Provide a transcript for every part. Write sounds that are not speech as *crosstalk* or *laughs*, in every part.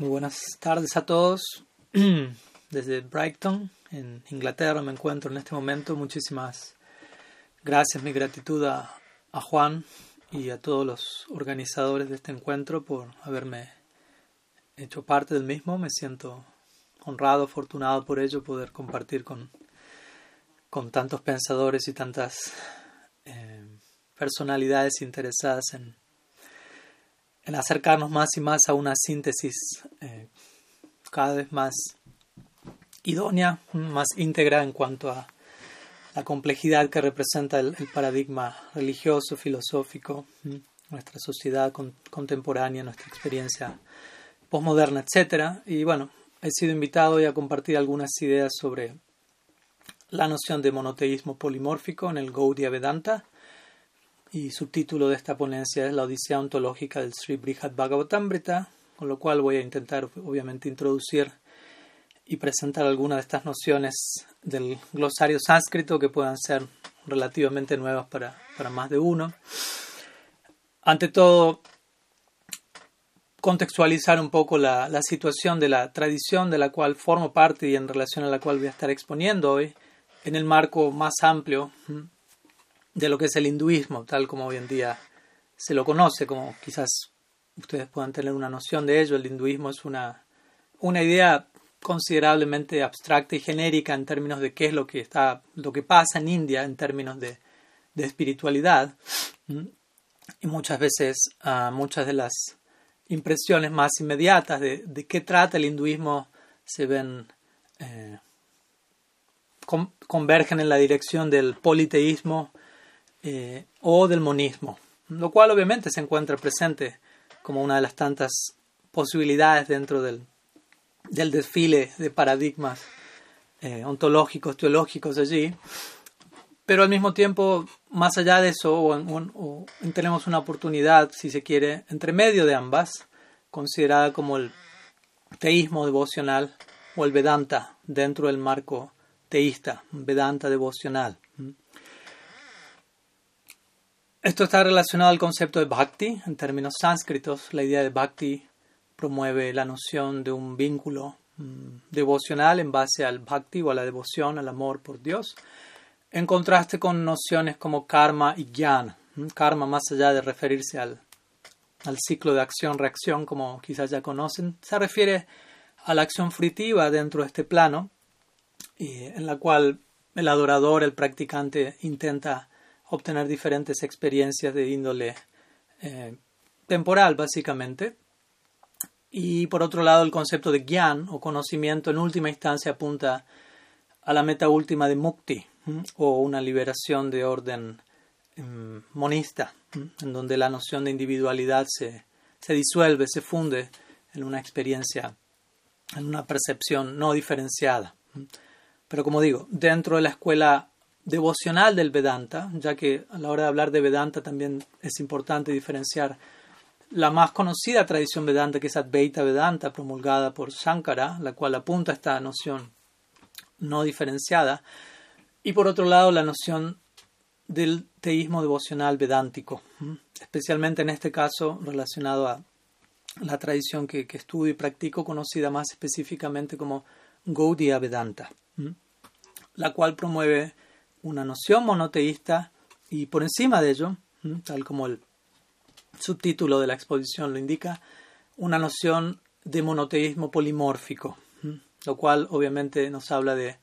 Muy buenas tardes a todos. *clears throat* Desde Brighton, en Inglaterra, me encuentro en este momento. Muchísimas gracias, mi gratitud a, Juan y a todos los organizadores de este encuentro por haberme hecho parte del mismo. Me siento honrado, afortunado por ello, poder compartir con, con tantos pensadores y tantas eh, personalidades interesadas en, en acercarnos más y más a una síntesis eh, cada vez más idónea, más íntegra en cuanto a la complejidad que representa el, paradigma religioso, filosófico, nuestra sociedad contemporánea, nuestra experiencia postmoderna, etc. Y bueno, he sido invitado hoy a compartir algunas ideas sobre la noción de monoteísmo polimórfico en el Gaudiya Vedanta y subtítulo de esta ponencia es la Odisea ontológica del Sri Brihad Bhagavatamrita, con lo cual voy a intentar obviamente introducir y presentar algunas de estas nociones del glosario sánscrito que puedan ser relativamente nuevas para, para más de uno. Ante todo, contextualizar un poco la, la, situación de la tradición de la cual formo parte y en relación a la cual voy a estar exponiendo hoy, en el marco más amplio de lo que es el hinduismo, tal como hoy en día se lo conoce, como quizás ustedes puedan tener una noción de ello. El hinduismo es una, una idea considerablemente abstracta y genérica en términos de qué es lo que está, lo que pasa en India en términos de, de espiritualidad. Y muchas veces uh, muchas de las impresiones más inmediatas de, de, qué trata el hinduismo se ven eh, convergen en la dirección del politeísmo eh, o del monismo, lo cual obviamente se encuentra presente como una de las tantas posibilidades dentro del, del desfile de paradigmas eh, ontológicos, teológicos allí. Pero al mismo tiempo, más allá de eso, tenemos una oportunidad, si se quiere, entre medio de ambas, considerada como el teísmo devocional o el Vedanta dentro del marco teísta, Vedanta devocional. Esto está relacionado al concepto de bhakti. En términos sánscritos, la idea de bhakti promueve la noción de un vínculo mm, devocional en base al bhakti o a la devoción, al amor por Dios, en contraste con nociones como karma y jnana. Mm, karma, más allá de referirse al, al ciclo de acción-reacción, como quizás ya conocen, se refiere a la acción fritiva dentro de este plano, en la cual el adorador, el practicante, intenta obtener diferentes experiencias de índole eh, temporal, básicamente. Y por otro lado, el concepto de gyan o conocimiento en última instancia apunta a la meta última de mukti o una liberación de orden em, monista, en donde la noción de individualidad se, se disuelve, se funde en una experiencia, en una percepción no diferenciada. Pero como digo, dentro de la escuela devocional del Vedanta, ya que a la hora de hablar de Vedanta también es importante diferenciar la más conocida tradición Vedanta, que es Advaita Vedanta, promulgada por Shankara, la cual apunta a esta noción no diferenciada, y por otro lado la noción del teísmo devocional vedántico, especialmente en este caso relacionado a la tradición que, que estudio y practico, conocida más específicamente como Gaudiya Vedanta, la cual promueve una noción monoteísta y por encima de ello, tal como el subtítulo de la exposición lo indica, una noción de monoteísmo polimórfico, lo cual obviamente nos habla de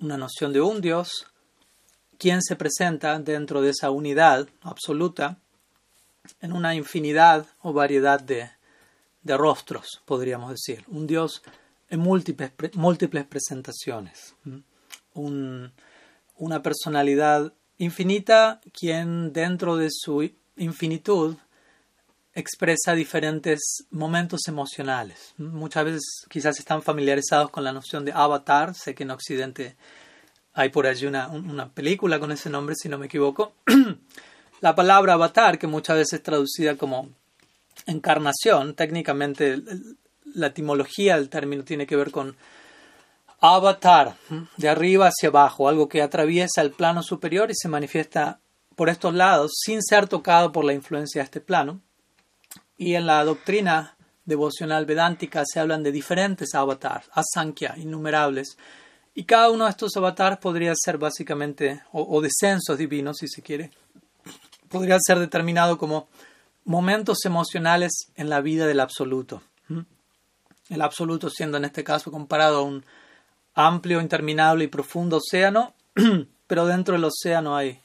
una noción de un Dios, quien se presenta dentro de esa unidad absoluta en una infinidad o variedad de, de rostros, podríamos decir. Un Dios en múltiples, múltiples presentaciones. Un, una personalidad infinita quien dentro de su infinitud expresa diferentes momentos emocionales. Muchas veces quizás están familiarizados con la noción de avatar. Sé que en Occidente hay por allí una, una película con ese nombre, si no me equivoco. *clears throat* la palabra avatar, que muchas veces es traducida como encarnación, técnicamente la etimología del término tiene que ver con avatar, de arriba hacia abajo, algo que atraviesa el plano superior y se manifiesta por estos lados sin ser tocado por la influencia de este plano. Y en la doctrina devocional vedántica se hablan de diferentes avatars, asankhya, innumerables, y cada uno de estos avatars podría ser básicamente, o, descensos divinos si se quiere, podría ser determinado como momentos emocionales en la vida del absoluto. El absoluto siendo en este caso comparado a un amplio, interminable y profundo océano, *clears throat* pero dentro del océano hay,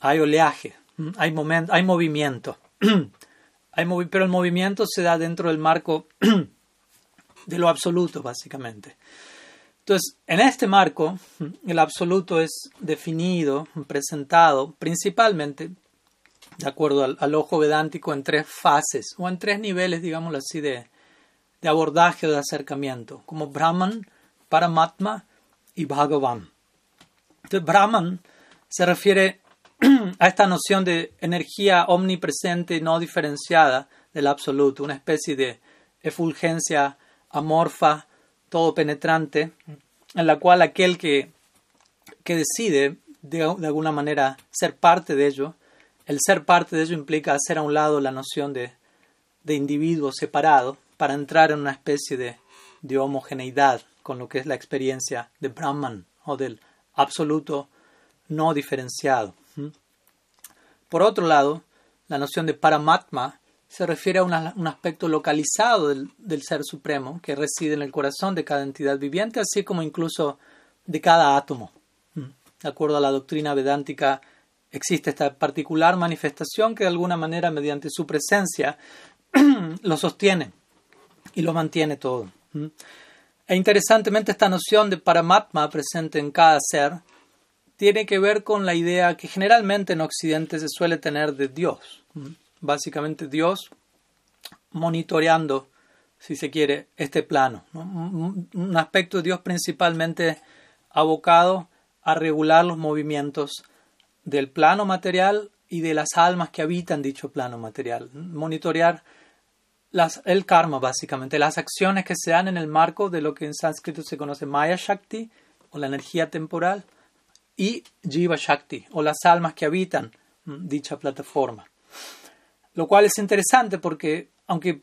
hay oleaje, hay, hay movimiento. *clears throat* hay pero el movimiento se da dentro del marco *clears throat* de lo absoluto, básicamente. Entonces, en este marco, el absoluto es definido, presentado principalmente, de acuerdo al, ojo vedántico, en tres fases o en tres niveles, digámoslo así, de, de abordaje o de acercamiento, como Brahman, Paramatma y Bhagavan. Entonces, Brahman se refiere *clears throat* a esta noción de energía omnipresente no diferenciada del absoluto, una especie de efulgencia amorfa, todo penetrante, en la cual aquel que, que decide de, de, alguna manera ser parte de ello, el ser parte de ello implica hacer a un lado la noción de, de individuo separado para entrar en una especie de, de homogeneidad con lo que es la experiencia de Brahman o del absoluto no diferenciado. Por otro lado, la noción de Paramatma se refiere a un aspecto localizado del, del, Ser Supremo que reside en el corazón de cada entidad viviente, así como incluso de cada átomo. De acuerdo a la doctrina vedántica, existe esta particular manifestación que de alguna manera, mediante su presencia, *clears throat* lo sostiene y lo mantiene todo. E interesantemente, esta noción de Paramatma presente en cada ser tiene que ver con la idea que generalmente en Occidente se suele tener de Dios. Básicamente Dios monitoreando, si se quiere, este plano. Un aspecto de Dios principalmente abocado a regular los movimientos del plano material y de las almas que habitan dicho plano material. Monitorear las, el karma, básicamente, las acciones que se dan en el marco de lo que en sánscrito se conoce Maya Shakti o la energía temporal y Jiva Shakti, o las almas que habitan mm, dicha plataforma. Lo cual es interesante porque, aunque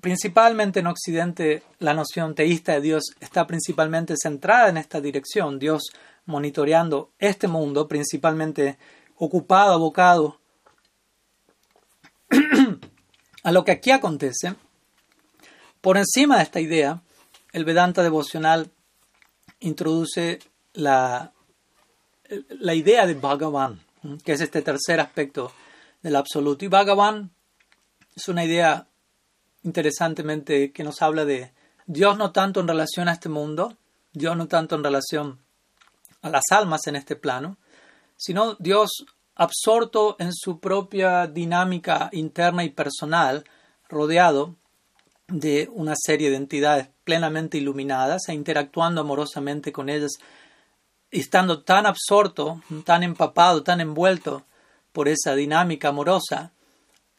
principalmente en Occidente la noción teísta de Dios está principalmente centrada en esta dirección, Dios monitoreando este mundo, principalmente ocupado, abocado a lo que aquí acontece, por encima de esta idea, el Vedanta devocional introduce la la idea de Bhagavan, que es este tercer aspecto del absoluto. Y Bhagavan es una idea interesantemente que nos habla de Dios no tanto en relación a este mundo, Dios no tanto en relación a las almas en este plano, sino Dios absorto en su propia dinámica interna y personal, rodeado de una serie de entidades plenamente iluminadas e interactuando amorosamente con ellas estando tan absorto, tan empapado, tan envuelto por esa dinámica amorosa,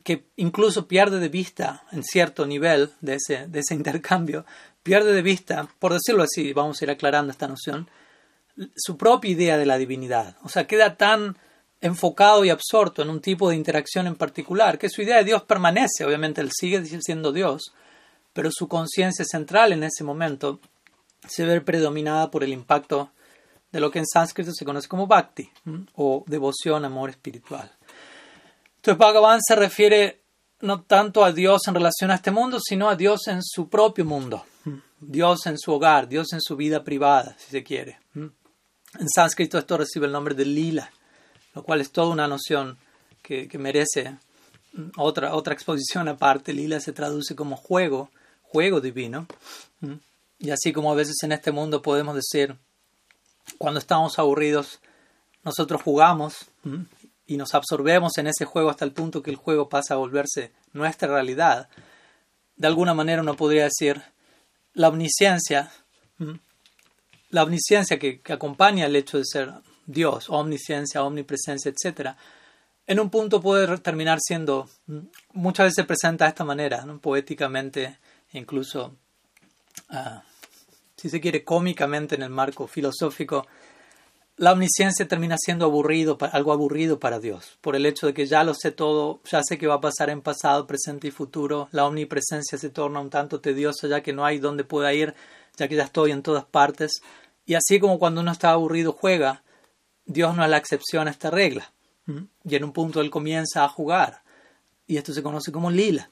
que incluso pierde de vista en cierto nivel de ese, de ese intercambio, pierde de vista, por decirlo así, vamos a ir aclarando esta noción, su propia idea de la divinidad. O sea, queda tan enfocado y absorto en un tipo de interacción en particular, que su idea de Dios permanece, obviamente él sigue siendo Dios, pero su conciencia central en ese momento se ve predominada por el impacto de lo que en sánscrito se conoce como bhakti o devoción, amor espiritual. Entonces Bhagavan se refiere no tanto a Dios en relación a este mundo, sino a Dios en su propio mundo, Dios en su hogar, Dios en su vida privada, si se quiere. En sánscrito esto recibe el nombre de lila, lo cual es toda una noción que, merece otra, otra exposición aparte. Lila se traduce como juego, juego divino. Y así como a veces en este mundo podemos decir cuando estamos aburridos, nosotros jugamos y nos absorbemos en ese juego hasta el punto que el juego pasa a volverse nuestra realidad. De alguna manera uno podría decir la omnisciencia, la omnisciencia que, acompaña el hecho de ser Dios, omnisciencia, omnipresencia, etc., en un punto puede terminar siendo, muchas veces se presenta de esta manera, poéticamente, incluso uh, si se quiere, cómicamente en el marco filosófico, la omnisciencia termina siendo aburrido, algo aburrido para Dios, por el hecho de que ya lo sé todo, ya sé que va a pasar en pasado, presente y futuro, la omnipresencia se torna un tanto tediosa ya que no hay donde pueda ir, ya que ya estoy en todas partes, y así como cuando uno está aburrido juega, Dios no es la excepción a esta regla, y en un punto él comienza a jugar, y esto se conoce como lila.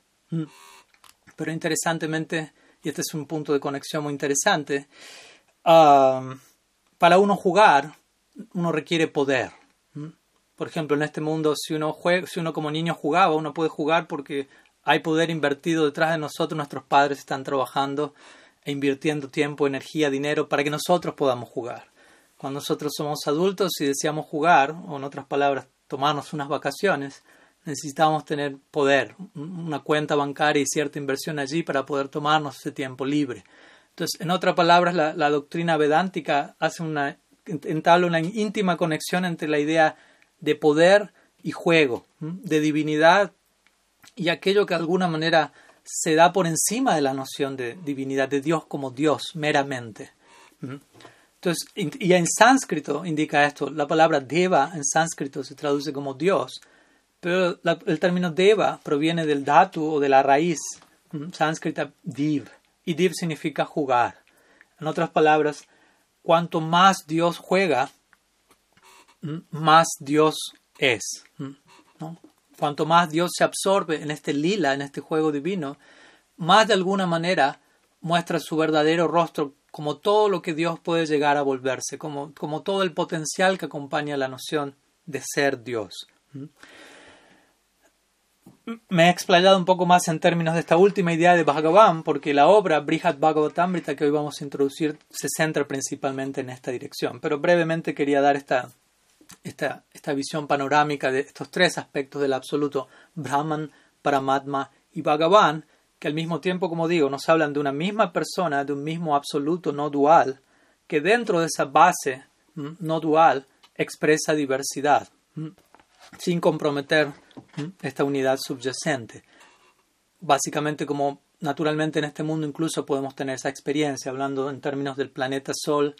Pero interesantemente, y este es un punto de conexión muy interesante, para uno jugar, uno requiere poder. Por ejemplo, en este mundo, si uno, juega, si uno como niño jugaba, uno puede jugar porque hay poder invertido detrás de nosotros, nuestros padres están trabajando e invirtiendo tiempo, energía, dinero para que nosotros podamos jugar. Cuando nosotros somos adultos y deseamos jugar, o en otras palabras, tomarnos unas vacaciones, necesitamos tener poder, una cuenta bancaria y cierta inversión allí para poder tomarnos ese tiempo libre. Entonces, en otras palabras, la, la doctrina vedántica hace una entabla una íntima conexión entre la idea de poder y juego, de divinidad y aquello que de alguna manera se da por encima de la noción de divinidad, de Dios como Dios meramente. Entonces, y en sánscrito indica esto, la palabra deva en sánscrito se traduce como Dios, pero el término deva proviene del datu o de la raíz sánscrita div, y div significa jugar. En otras palabras, cuanto más Dios juega, más Dios es. Cuanto más Dios se absorbe en este lila, en este juego divino, más de alguna manera muestra su verdadero rostro como todo lo que Dios puede llegar a volverse, como, como todo el potencial que acompaña la noción de ser Dios me he explayado un poco más en términos de esta última idea de Bhagavan, porque la obra Brihad Bhagavatamrita que hoy vamos a introducir se centra principalmente en esta dirección. Pero brevemente quería dar esta, esta, esta visión panorámica de estos tres aspectos del absoluto, Brahman, Paramatma y Bhagavan, que al mismo tiempo, como digo, nos hablan de una misma persona, de un mismo absoluto no dual, que dentro de esa base no dual expresa diversidad sin comprometer esta unidad subyacente. Básicamente como naturalmente en este mundo incluso podemos tener esa experiencia, hablando en términos del planeta Sol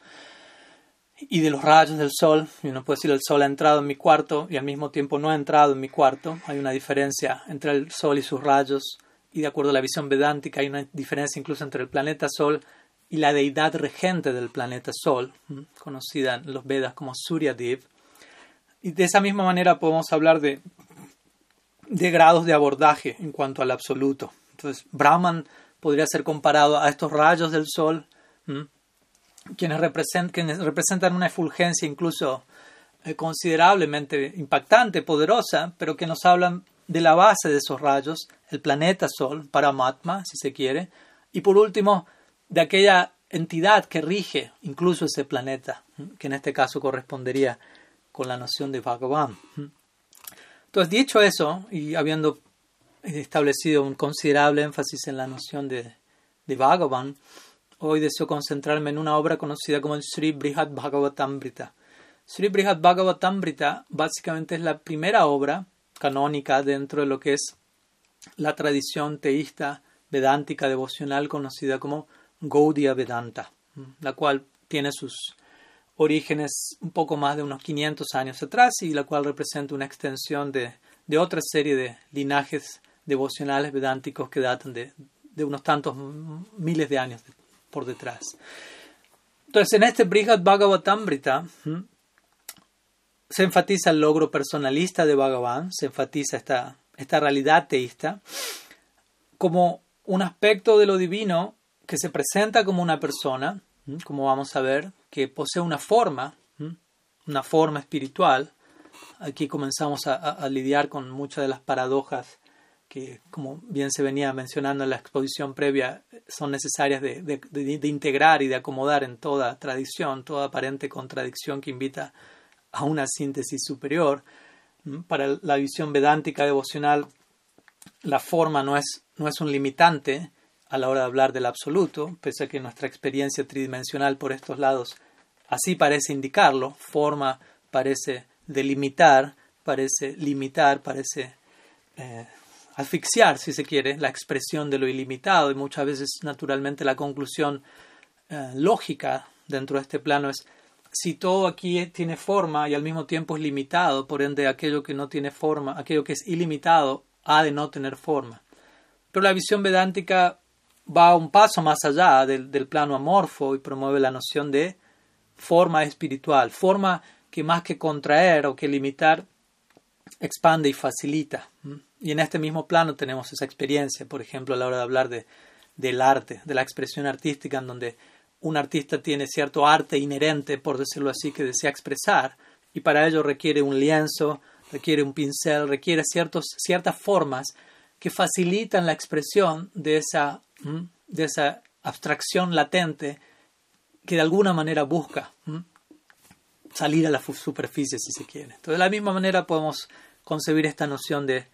y de los rayos del Sol. Y uno puede decir el Sol ha entrado en mi cuarto y al mismo tiempo no ha entrado en mi cuarto. Hay una diferencia entre el Sol y sus rayos y de acuerdo a la visión vedántica hay una diferencia incluso entre el planeta Sol y la deidad regente del planeta Sol, conocida en los Vedas como Suryadev y de esa misma manera podemos hablar de, de grados de abordaje en cuanto al absoluto. Entonces, Brahman podría ser comparado a estos rayos del sol, quienes, representan una efulgencia incluso eh, considerablemente impactante, poderosa, pero que nos hablan de la base de esos rayos, el planeta Sol, Paramatma, si se quiere, y por último, de aquella entidad que rige incluso ese planeta, que en este caso correspondería con la noción de Bhagavan. Entonces, dicho eso, y habiendo establecido un considerable énfasis en la noción de, de Bhagavan, hoy deseo concentrarme en una obra conocida como el Sri Brihad Bhagavatamrita. Sri Brihad Bhagavatamrita básicamente es la primera obra canónica dentro de lo que es la tradición teísta vedántica devocional conocida como Gaudiya Vedanta, la cual tiene sus orígenes un poco más de unos 500 años atrás y la cual representa una extensión de, de otra serie de linajes devocionales vedánticos que datan de, de unos tantos miles de años por detrás. Entonces, en este Brihad Bhagavatamrita se enfatiza el logro personalista de Bhagavan, se enfatiza esta, esta realidad teísta como un aspecto de lo divino que se presenta como una persona, como vamos a ver, que posee una forma, una forma espiritual. Aquí comenzamos a, lidiar con muchas de las paradojas que, como bien se venía mencionando en la exposición previa, son necesarias de, integrar y de acomodar en toda tradición, toda aparente contradicción que invita a una síntesis superior. Para la visión vedántica devocional, la forma no es, no es un limitante, a la hora de hablar del absoluto, pese a que nuestra experiencia tridimensional por estos lados así parece indicarlo, forma parece delimitar, parece limitar, parece eh, asfixiar, si se quiere, la expresión de lo ilimitado y muchas veces naturalmente la conclusión eh, lógica dentro de este plano es si todo aquí tiene forma y al mismo tiempo es limitado, por ende aquello que no tiene forma, aquello que es ilimitado, ha de no tener forma. Pero la visión vedántica va un paso más allá del, del plano amorfo y promueve la noción de forma espiritual, forma que más que contraer o que limitar, expande y facilita. Y en este mismo plano tenemos esa experiencia, por ejemplo, a la hora de hablar de, del arte, de la expresión artística, en donde un artista tiene cierto arte inherente, por decirlo así, que desea expresar, y para ello requiere un lienzo, requiere un pincel, requiere ciertos, ciertas formas que facilitan la expresión de esa, de esa abstracción latente que de alguna manera busca salir a la superficie si se quiere. Entonces, de la misma manera podemos concebir esta noción de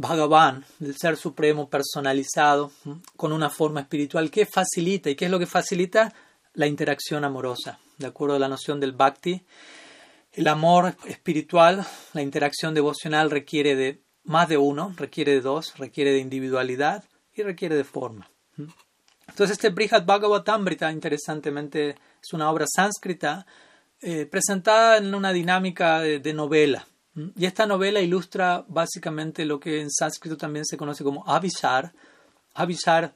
Bhagavan, del ser supremo personalizado, con una forma espiritual que facilita. ¿Y qué es lo que facilita? La interacción amorosa. De acuerdo a la noción del bhakti, el amor espiritual, la interacción devocional requiere de más de uno, requiere de dos, requiere de individualidad y requiere de forma. Entonces este Brihad Bhagavatamrita, interesantemente, es una obra sánscrita eh, presentada en una dinámica de, novela. Y esta novela ilustra básicamente lo que en sánscrito también se conoce como avisar. Avisar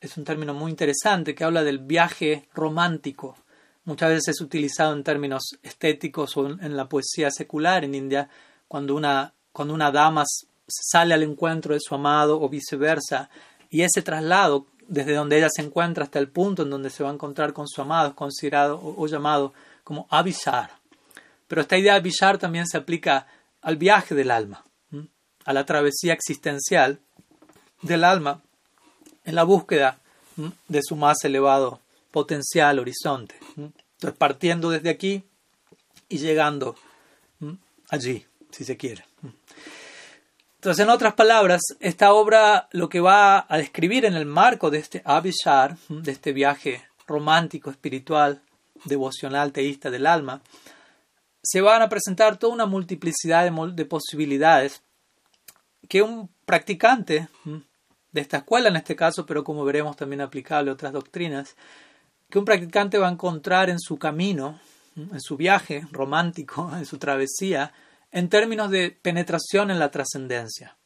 es un término muy interesante que habla del viaje romántico. Muchas veces es utilizado en términos estéticos o en la poesía secular en India, cuando una, cuando una dama sale al encuentro de su amado o viceversa. Y ese traslado desde donde ella se encuentra hasta el punto en donde se va a encontrar con su amado es considerado o, llamado como avisar. Pero esta idea de avisar también se aplica al viaje del alma, a la travesía existencial del alma en la búsqueda de su más elevado potencial horizonte. Entonces, partiendo desde aquí y llegando allí, si se quiere. Entonces, en otras palabras, esta obra lo que va a describir en el marco de este Abishar, de este viaje romántico, espiritual, devocional, teísta del alma, se van a presentar toda una multiplicidad de, posibilidades que un practicante de esta escuela en este caso, pero como veremos también aplicable a otras doctrinas, que un practicante va a encontrar en su camino, en su viaje romántico, *laughs* en su travesía, en términos de penetración en la trascendencia.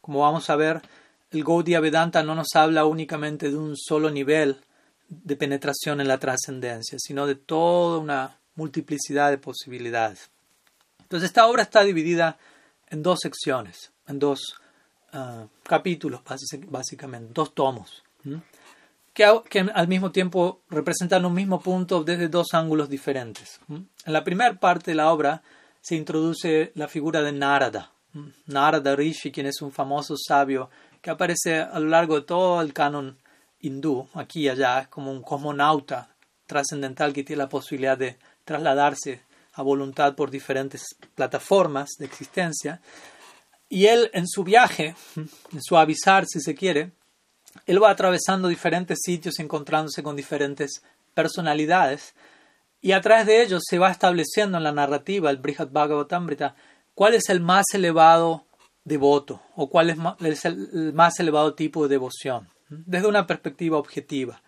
Como vamos a ver, el Gaudiya Vedanta no nos habla únicamente de un solo nivel de penetración en la trascendencia, sino de toda una multiplicidad de posibilidades. Entonces esta obra está dividida en dos secciones, en dos ah, capítulos básicamente, dos tomos, que, al mismo tiempo representan un mismo punto desde dos ángulos diferentes. En la primera parte de la obra se introduce la figura de Narada, Narada Rishi, quien es un famoso sabio que aparece a lo largo de todo el canon hindú, aquí y allá, es como un cosmonauta trascendental que tiene la posibilidad de trasladarse a voluntad por diferentes plataformas de existencia. Y él en su viaje, en su avisar si se quiere, él va atravesando diferentes sitios, encontrándose con diferentes personalidades, y a través de ellos se va estableciendo en la narrativa, el Brihad Bhagavatamrita, cuál es el más elevado devoto o cuál es, el más elevado tipo de devoción, desde una perspectiva objetiva.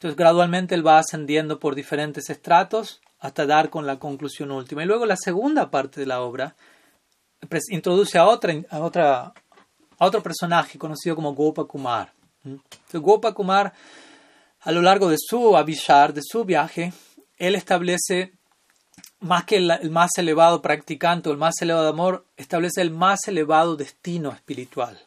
Entonces gradualmente él va ascendiendo por diferentes estratos hasta dar con la conclusión última. Y luego la segunda parte de la obra introduce a, otra, a, otro personaje conocido como Gopa Kumar. Entonces, Gopa Kumar, a lo largo de su avishar, de su viaje, él establece más que el, más elevado practicante o el más elevado amor, establece el más elevado destino espiritual.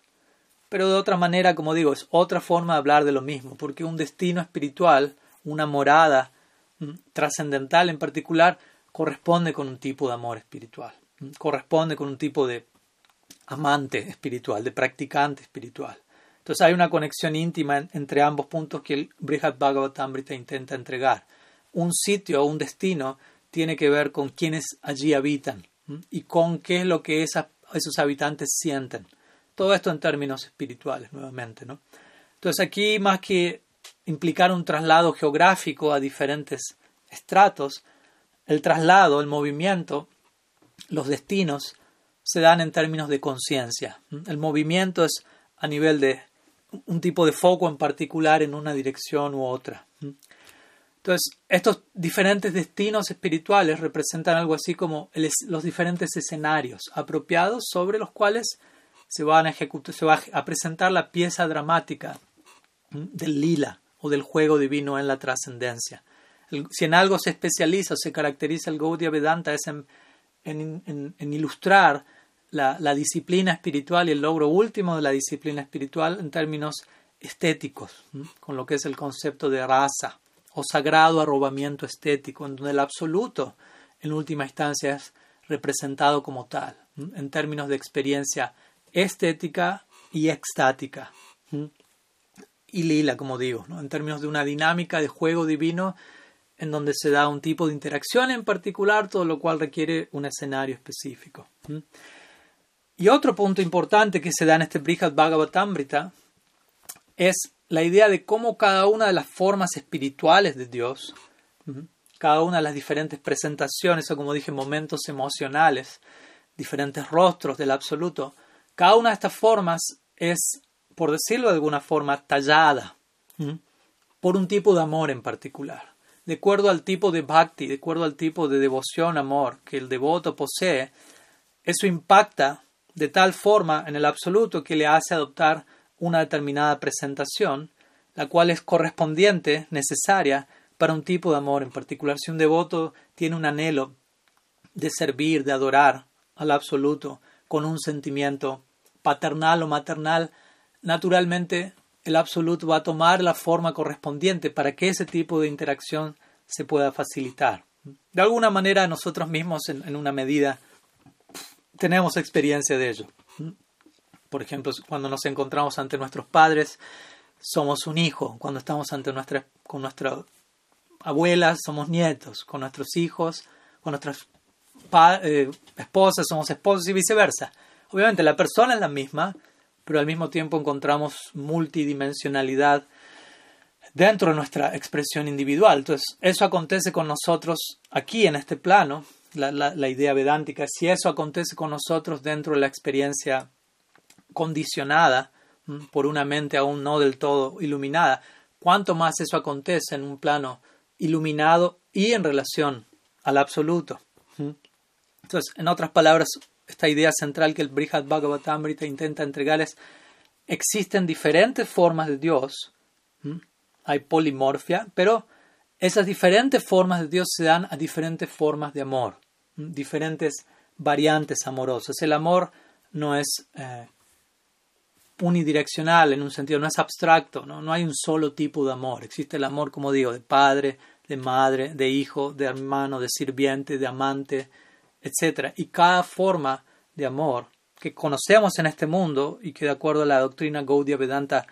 Pero de otra manera, como digo, es otra forma de hablar de lo mismo, porque un destino espiritual, una morada mm, trascendental en particular, corresponde con un tipo de amor espiritual, mm, corresponde con un tipo de amante espiritual, de practicante espiritual. Entonces hay una conexión íntima entre ambos puntos que el Brihad Bhagavatamrita intenta entregar. Un sitio o un destino tiene que ver con quienes allí habitan y con qué es lo que esos habitantes sienten. Todo esto en términos espirituales, nuevamente. ¿no? Entonces aquí, más que implicar un traslado geográfico a diferentes estratos, el traslado, el movimiento, los destinos se dan en términos de conciencia. El movimiento es a nivel de un tipo de foco en particular en una dirección u otra. Entonces, estos diferentes destinos espirituales representan algo así como los diferentes escenarios apropiados sobre los cuales se, va a presentar la pieza dramática del lila o del juego divino en la trascendencia. Si en algo se especializa o se caracteriza el Gaudiya Vedanta es en, ilustrar la, la, disciplina espiritual y el logro último de la disciplina espiritual en términos estéticos, con lo que es el concepto de raza o sagrado arrobamiento estético, en donde el absoluto en última instancia es representado como tal, en términos de experiencia estética y extática y lila, como digo, en términos de una dinámica de juego divino en donde se da un tipo de interacción en particular, todo lo cual requiere un escenario específico. Y otro punto importante que se da en este Brihad Bhagavatamrita es la idea de cómo cada una de las formas espirituales de Dios, cada una de las diferentes presentaciones o como dije, momentos emocionales, diferentes rostros del absoluto, cada una de estas formas es por decirlo de alguna forma, tallada por un tipo de amor en particular. De acuerdo al tipo de bhakti, de acuerdo al tipo de devoción, amor que el devoto posee, eso impacta de tal forma en el absoluto que le hace adoptar una determinada presentación, la cual es correspondiente, necesaria, para un tipo de amor en particular. Si un devoto tiene un anhelo de servir, de adorar al absoluto, con un sentimiento paternal o maternal, naturalmente el absoluto va a tomar la forma correspondiente para que ese tipo de interacción se pueda facilitar. De alguna manera nosotros mismos en, una medida tenemos experiencia de ello. Por ejemplo, cuando nos encontramos ante nuestros padres, somos un hijo. Cuando estamos ante nuestra, con nuestras abuelas, somos nietos. Con nuestros hijos, con nuestras eh, esposas, somos esposos y viceversa. Obviamente la persona es la misma, pero al mismo tiempo encontramos multidimensionalidad dentro de nuestra expresión individual. Entonces, eso acontece con nosotros aquí en este plano, la, idea vedántica, si eso acontece con nosotros dentro de la experiencia condicionada por una mente aún no del todo iluminada, cuánto más eso acontece en un plano iluminado y en relación al absoluto. Entonces, en otras palabras, esta idea central que el Brihad Bhagavatamrita intenta entregar es, existen diferentes formas de Dios, hay polimorfia, pero esas diferentes formas de Dios se dan a diferentes formas de amor, diferentes variantes amorosas. El amor no es eh, unidireccional en un sentido, no es abstracto, ¿no? no hay un solo tipo de amor. Existe el amor, como digo, de padre, de madre, de hijo, de hermano, de sirviente, de amante, etc. Y cada forma de amor que conocemos en este mundo y que de acuerdo a la doctrina Gaudiya Vedanta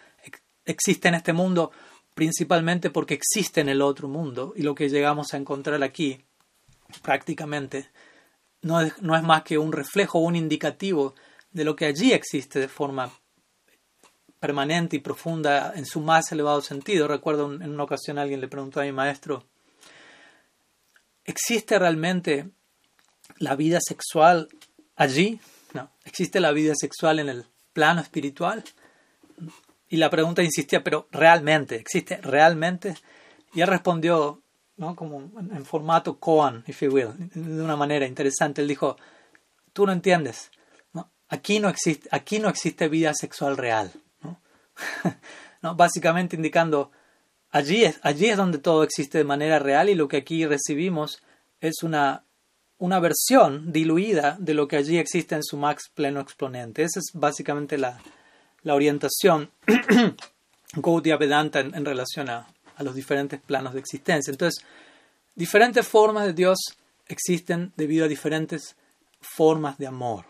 existe en este mundo principalmente porque existe en el otro mundo y lo que llegamos a encontrar aquí prácticamente no es, no es más que un reflejo, un indicativo de lo que allí existe de forma permanente y profunda en su más elevado sentido. Recuerdo en una ocasión alguien le preguntó a mi maestro, ¿existe realmente la vida sexual allí? No. ¿Existe la vida sexual en el plano espiritual? Y la pregunta insistía, pero ¿realmente? ¿Existe realmente? Y él respondió, ¿no? como en, formato koan, if you will, de una manera interesante. Él dijo, tú no entiendes. ¿no? Aquí, no existe, aquí no existe vida sexual real. *laughs* ¿no? Básicamente indicando, allí es, allí es donde todo existe de manera real y lo que aquí recibimos es una una versión diluida de lo que allí existe en su max pleno exponente. Esa es básicamente la, orientación *clears throat* Gaudiya Vedanta en, relación a, los diferentes planos de existencia. Entonces, diferentes formas de Dios existen debido a diferentes formas de amor.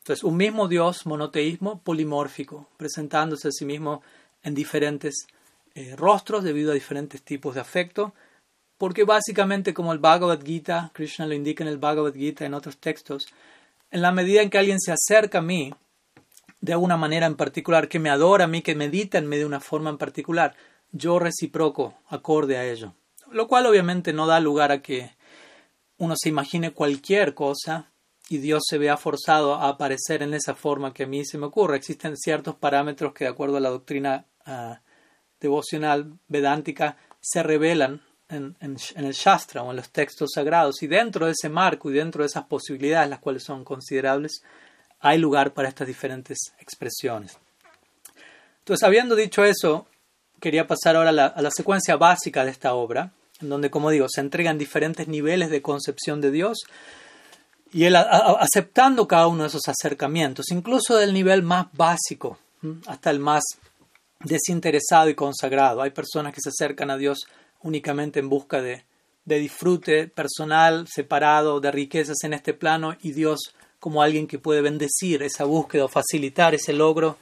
Entonces, un mismo Dios, monoteísmo polimórfico, presentándose a sí mismo en diferentes eh, rostros debido a diferentes tipos de afecto porque básicamente como el Bhagavad Gita, Krishna lo indica en el Bhagavad Gita en otros textos, en la medida en que alguien se acerca a mí de alguna manera en particular, que me adora a mí, que medita en mí de una forma en particular, yo reciproco acorde a ello. Lo cual obviamente no da lugar a que uno se imagine cualquier cosa y Dios se vea forzado a aparecer en esa forma que a mí se me ocurre. Existen ciertos parámetros que de acuerdo a la doctrina ah, devocional vedántica se revelan en, el Shastra o en los textos sagrados. Y dentro de ese marco y dentro de esas posibilidades, las cuales son considerables, hay lugar para estas diferentes expresiones. Entonces, habiendo dicho eso, quería pasar ahora a la, secuencia básica de esta obra, en donde, como digo, se entregan diferentes niveles de concepción de Dios y él aceptando cada uno de esos acercamientos, incluso del nivel más básico hasta el más desinteresado y consagrado. Hay personas que se acercan a Dios únicamente en busca de, de disfrute personal, separado, de riquezas en este plano y Dios como alguien que puede bendecir esa búsqueda o facilitar ese logro.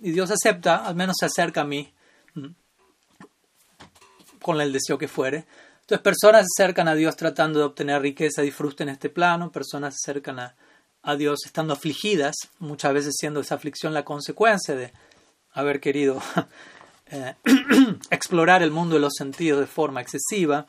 Y Dios acepta, al menos se acerca a mí con el deseo que fuere. Entonces personas se acercan a Dios tratando de obtener riqueza, disfrute en este plano, personas se acercan a, a Dios estando afligidas, muchas veces siendo esa aflicción la consecuencia de haber querido *laughs* eh, *clears throat* explorar el mundo de los sentidos de forma excesiva.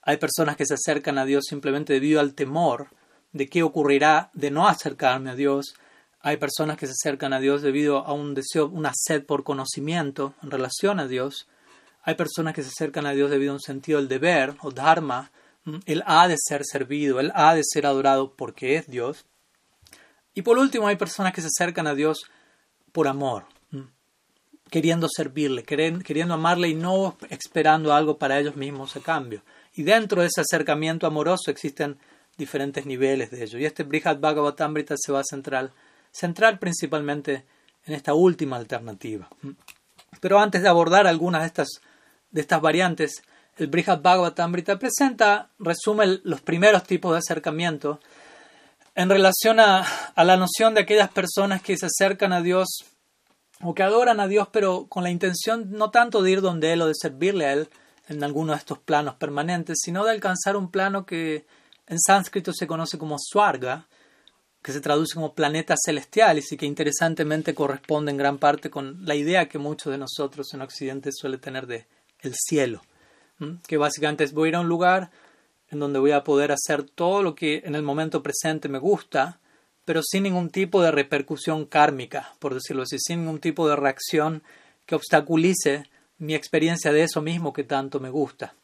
Hay personas que se acercan a Dios simplemente debido al temor de qué ocurrirá de no acercarme a Dios. Hay personas que se acercan a Dios debido a un deseo, una sed por conocimiento en relación a Dios. Hay personas que se acercan a Dios debido a un sentido del deber o dharma. Él ha de ser servido, Él ha de ser adorado porque es Dios. Y por último, hay personas que se acercan a Dios por amor, queriendo servirle, queriendo amarle y no esperando algo para ellos mismos a cambio. Y dentro de ese acercamiento amoroso existen diferentes niveles de ello. Y este Brihad Bhagavatamrita se va a centrar, centrar principalmente en esta última alternativa. Pero antes de abordar algunas de estas, de estas variantes, el Brihad Bhagavatamrita presenta, resume los primeros tipos de acercamiento. En relación a, la noción de aquellas personas que se acercan a Dios o que adoran a Dios, pero con la intención no tanto de ir donde Él o de servirle a Él en alguno de estos planos permanentes, sino de alcanzar un plano que en sánscrito se conoce como Swarga, que se traduce como planetas celestiales y que interesantemente corresponde en gran parte con la idea que muchos de nosotros en Occidente suele tener de el cielo, que básicamente es voy a ir a un lugar en donde voy a poder hacer todo lo que en el momento presente me gusta, pero sin ningún tipo de repercusión kármica, por decirlo así, sin ningún tipo de reacción que obstaculice mi experiencia de eso mismo que tanto me gusta.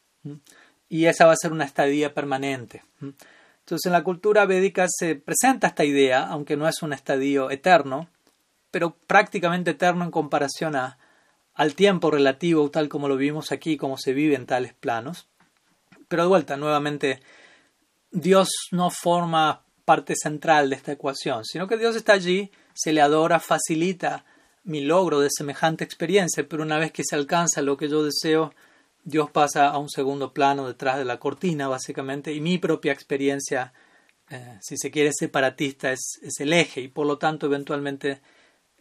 Y esa va a ser una estadía permanente. Entonces en la cultura védica se presenta esta idea, aunque no es un estadio eterno, pero prácticamente eterno en comparación a, al tiempo relativo tal como lo vivimos aquí, como se vive en tales planos. Pero de vuelta, nuevamente, Dios no forma parte central de esta ecuación, sino que Dios está allí, se le adora, facilita mi logro de semejante experiencia, pero una vez que se alcanza lo que yo deseo, Dios pasa a un segundo plano detrás de la cortina, básicamente, y mi propia experiencia, eh, si se quiere, separatista, es, es, el eje, y por lo tanto, eventualmente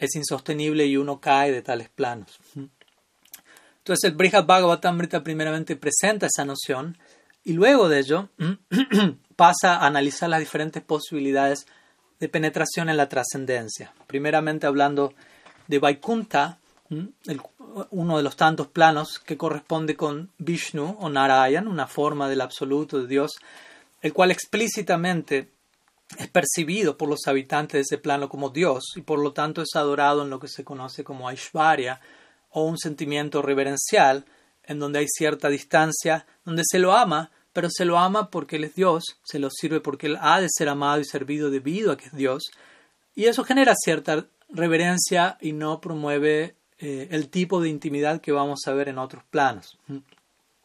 es insostenible y uno cae de tales planos. Entonces, el Brihad Bhagavatamrita primeramente presenta esa noción, y luego de ello *clears throat* pasa a analizar las diferentes posibilidades de penetración en la trascendencia. Primeramente hablando de Vaikunta, uno de los tantos planos que corresponde con Vishnu o Narayan, una forma del absoluto de Dios, el cual explícitamente es percibido por los habitantes de ese plano como Dios y por lo tanto es adorado en lo que se conoce como Aishvarya o un sentimiento reverencial en donde hay cierta distancia, donde se lo ama, pero se lo ama porque Él es Dios, se lo sirve porque Él ha de ser amado y servido debido a que es Dios, y eso genera cierta reverencia y no promueve eh, el tipo de intimidad que vamos a ver en otros planos.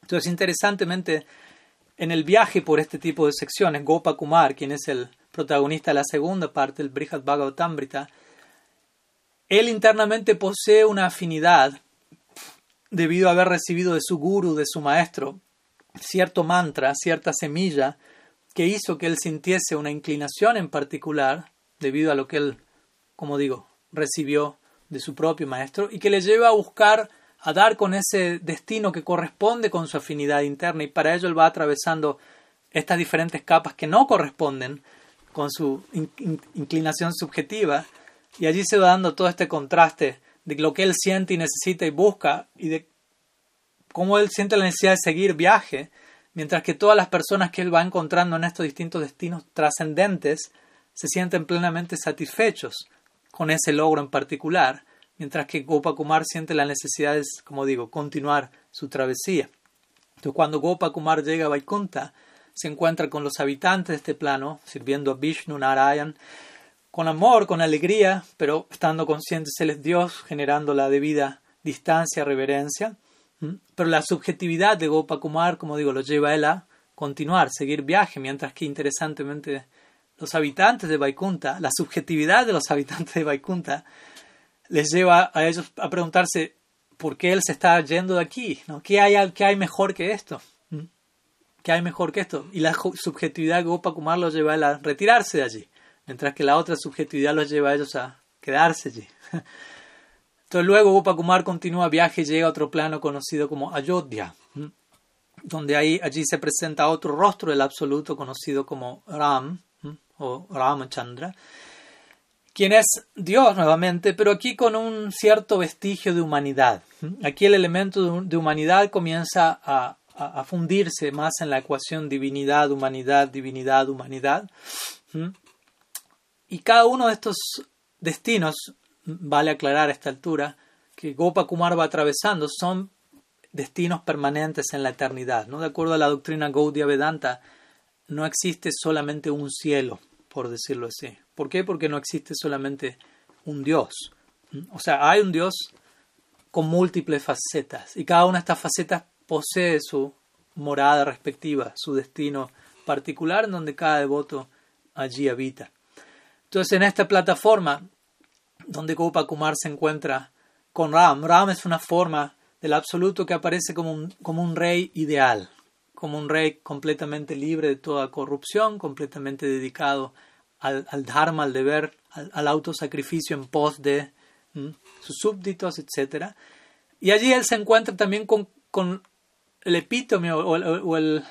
Entonces, interesantemente, en el viaje por este tipo de secciones, Gopa Kumar, quien es el protagonista de la segunda parte del Brihad Bhagavatamrita, él internamente posee una afinidad debido a haber recibido de su guru, de su maestro, cierto mantra, cierta semilla que hizo que él sintiese una inclinación en particular debido a lo que él, como digo, recibió de su propio maestro y que le lleva a buscar a dar con ese destino que corresponde con su afinidad interna y para ello él va atravesando estas diferentes capas que no corresponden con su inclinación subjetiva y allí se va dando todo este contraste de lo que él siente y necesita y busca y de cómo él siente la necesidad de seguir viaje, mientras que todas las personas que él va encontrando en estos distintos destinos trascendentes se sienten plenamente satisfechos con ese logro en particular, mientras que Gopakumar siente la necesidad de, como digo, continuar su travesía. Entonces, cuando Gopa Kumar llega a Vaikunta, se encuentra con los habitantes de este plano, sirviendo a Vishnu, Narayan, con amor, con alegría, pero estando conscientes Él es Dios, generando la debida distancia, reverencia. Pero la subjetividad de Gopa Kumar, como digo, lo lleva a él a continuar, seguir viaje, mientras que interesantemente los habitantes de Vaikunta, la subjetividad de los *laughs* habitantes de Vaikunta, les lleva a ellos a preguntarse por qué él se está yendo de aquí, ¿no? ¿Qué hay, qué hay mejor que esto? ¿Qué hay mejor que esto? Y la subjetividad de Gopa Kumar los lleva a, a retirarse de allí mientras que la otra subjetividad los lleva a ellos a quedarse allí. *laughs* Entonces luego Gopakumar continúa viaje y llega a otro plano conocido como Ayodhya, donde ahí, allí se presenta otro rostro del absoluto conocido como Ram o Ramachandra, quien es Dios nuevamente, pero aquí con un cierto vestigio de humanidad. Aquí el elemento de humanidad comienza a, a fundirse más en la ecuación divinidad, humanidad, divinidad, humanidad. Y cada uno de estos destinos, vale aclarar a esta altura, que Gopa Kumar va atravesando, son destinos permanentes en la eternidad. ¿no? De acuerdo a la doctrina Gaudiya Vedanta, no existe solamente un cielo, por decirlo así. ¿Por qué? Porque no existe solamente un Dios. O sea, hay un Dios con múltiples facetas y cada una de estas facetas posee su morada respectiva, su destino particular en donde cada devoto allí habita. Entonces, en esta plataforma donde Gopa Kumar se encuentra con Ram, Ram es una forma del absoluto que aparece como un, como un rey ideal, como un rey completamente libre de toda corrupción, completamente dedicado al, Dharma, al deber, al, autosacrificio en pos de sus súbditos, etc. Y allí él se encuentra también con, el epítome o el,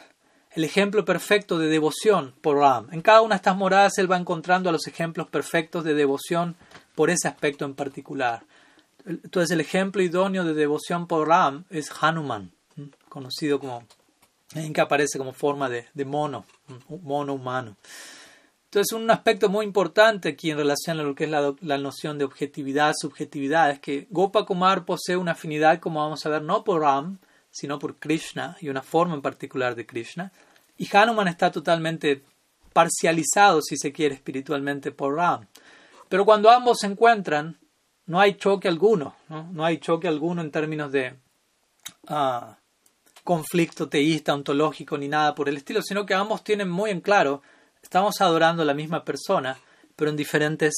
el ejemplo perfecto de devoción por Ram. En cada una de estas moradas él va encontrando a los ejemplos perfectos de devoción por ese aspecto en particular. Entonces el ejemplo idóneo de devoción por Ram es Hanuman, conocido como, en que aparece como forma de, mono, mono humano. Entonces un aspecto muy importante aquí en relación a lo que es la, la noción de objetividad, subjetividad, es que Gopa Kumar posee una afinidad, como vamos a ver, no por Ram, sino por Krishna y una forma en particular de Krishna. Y Hanuman está totalmente parcializado, si se quiere, espiritualmente por Ram. Pero cuando ambos se encuentran, no hay choque alguno, no, hay choque alguno en términos de ah, conflicto teísta, ontológico, ni nada por el estilo, sino que ambos tienen muy en claro, estamos adorando a la misma persona, pero en diferentes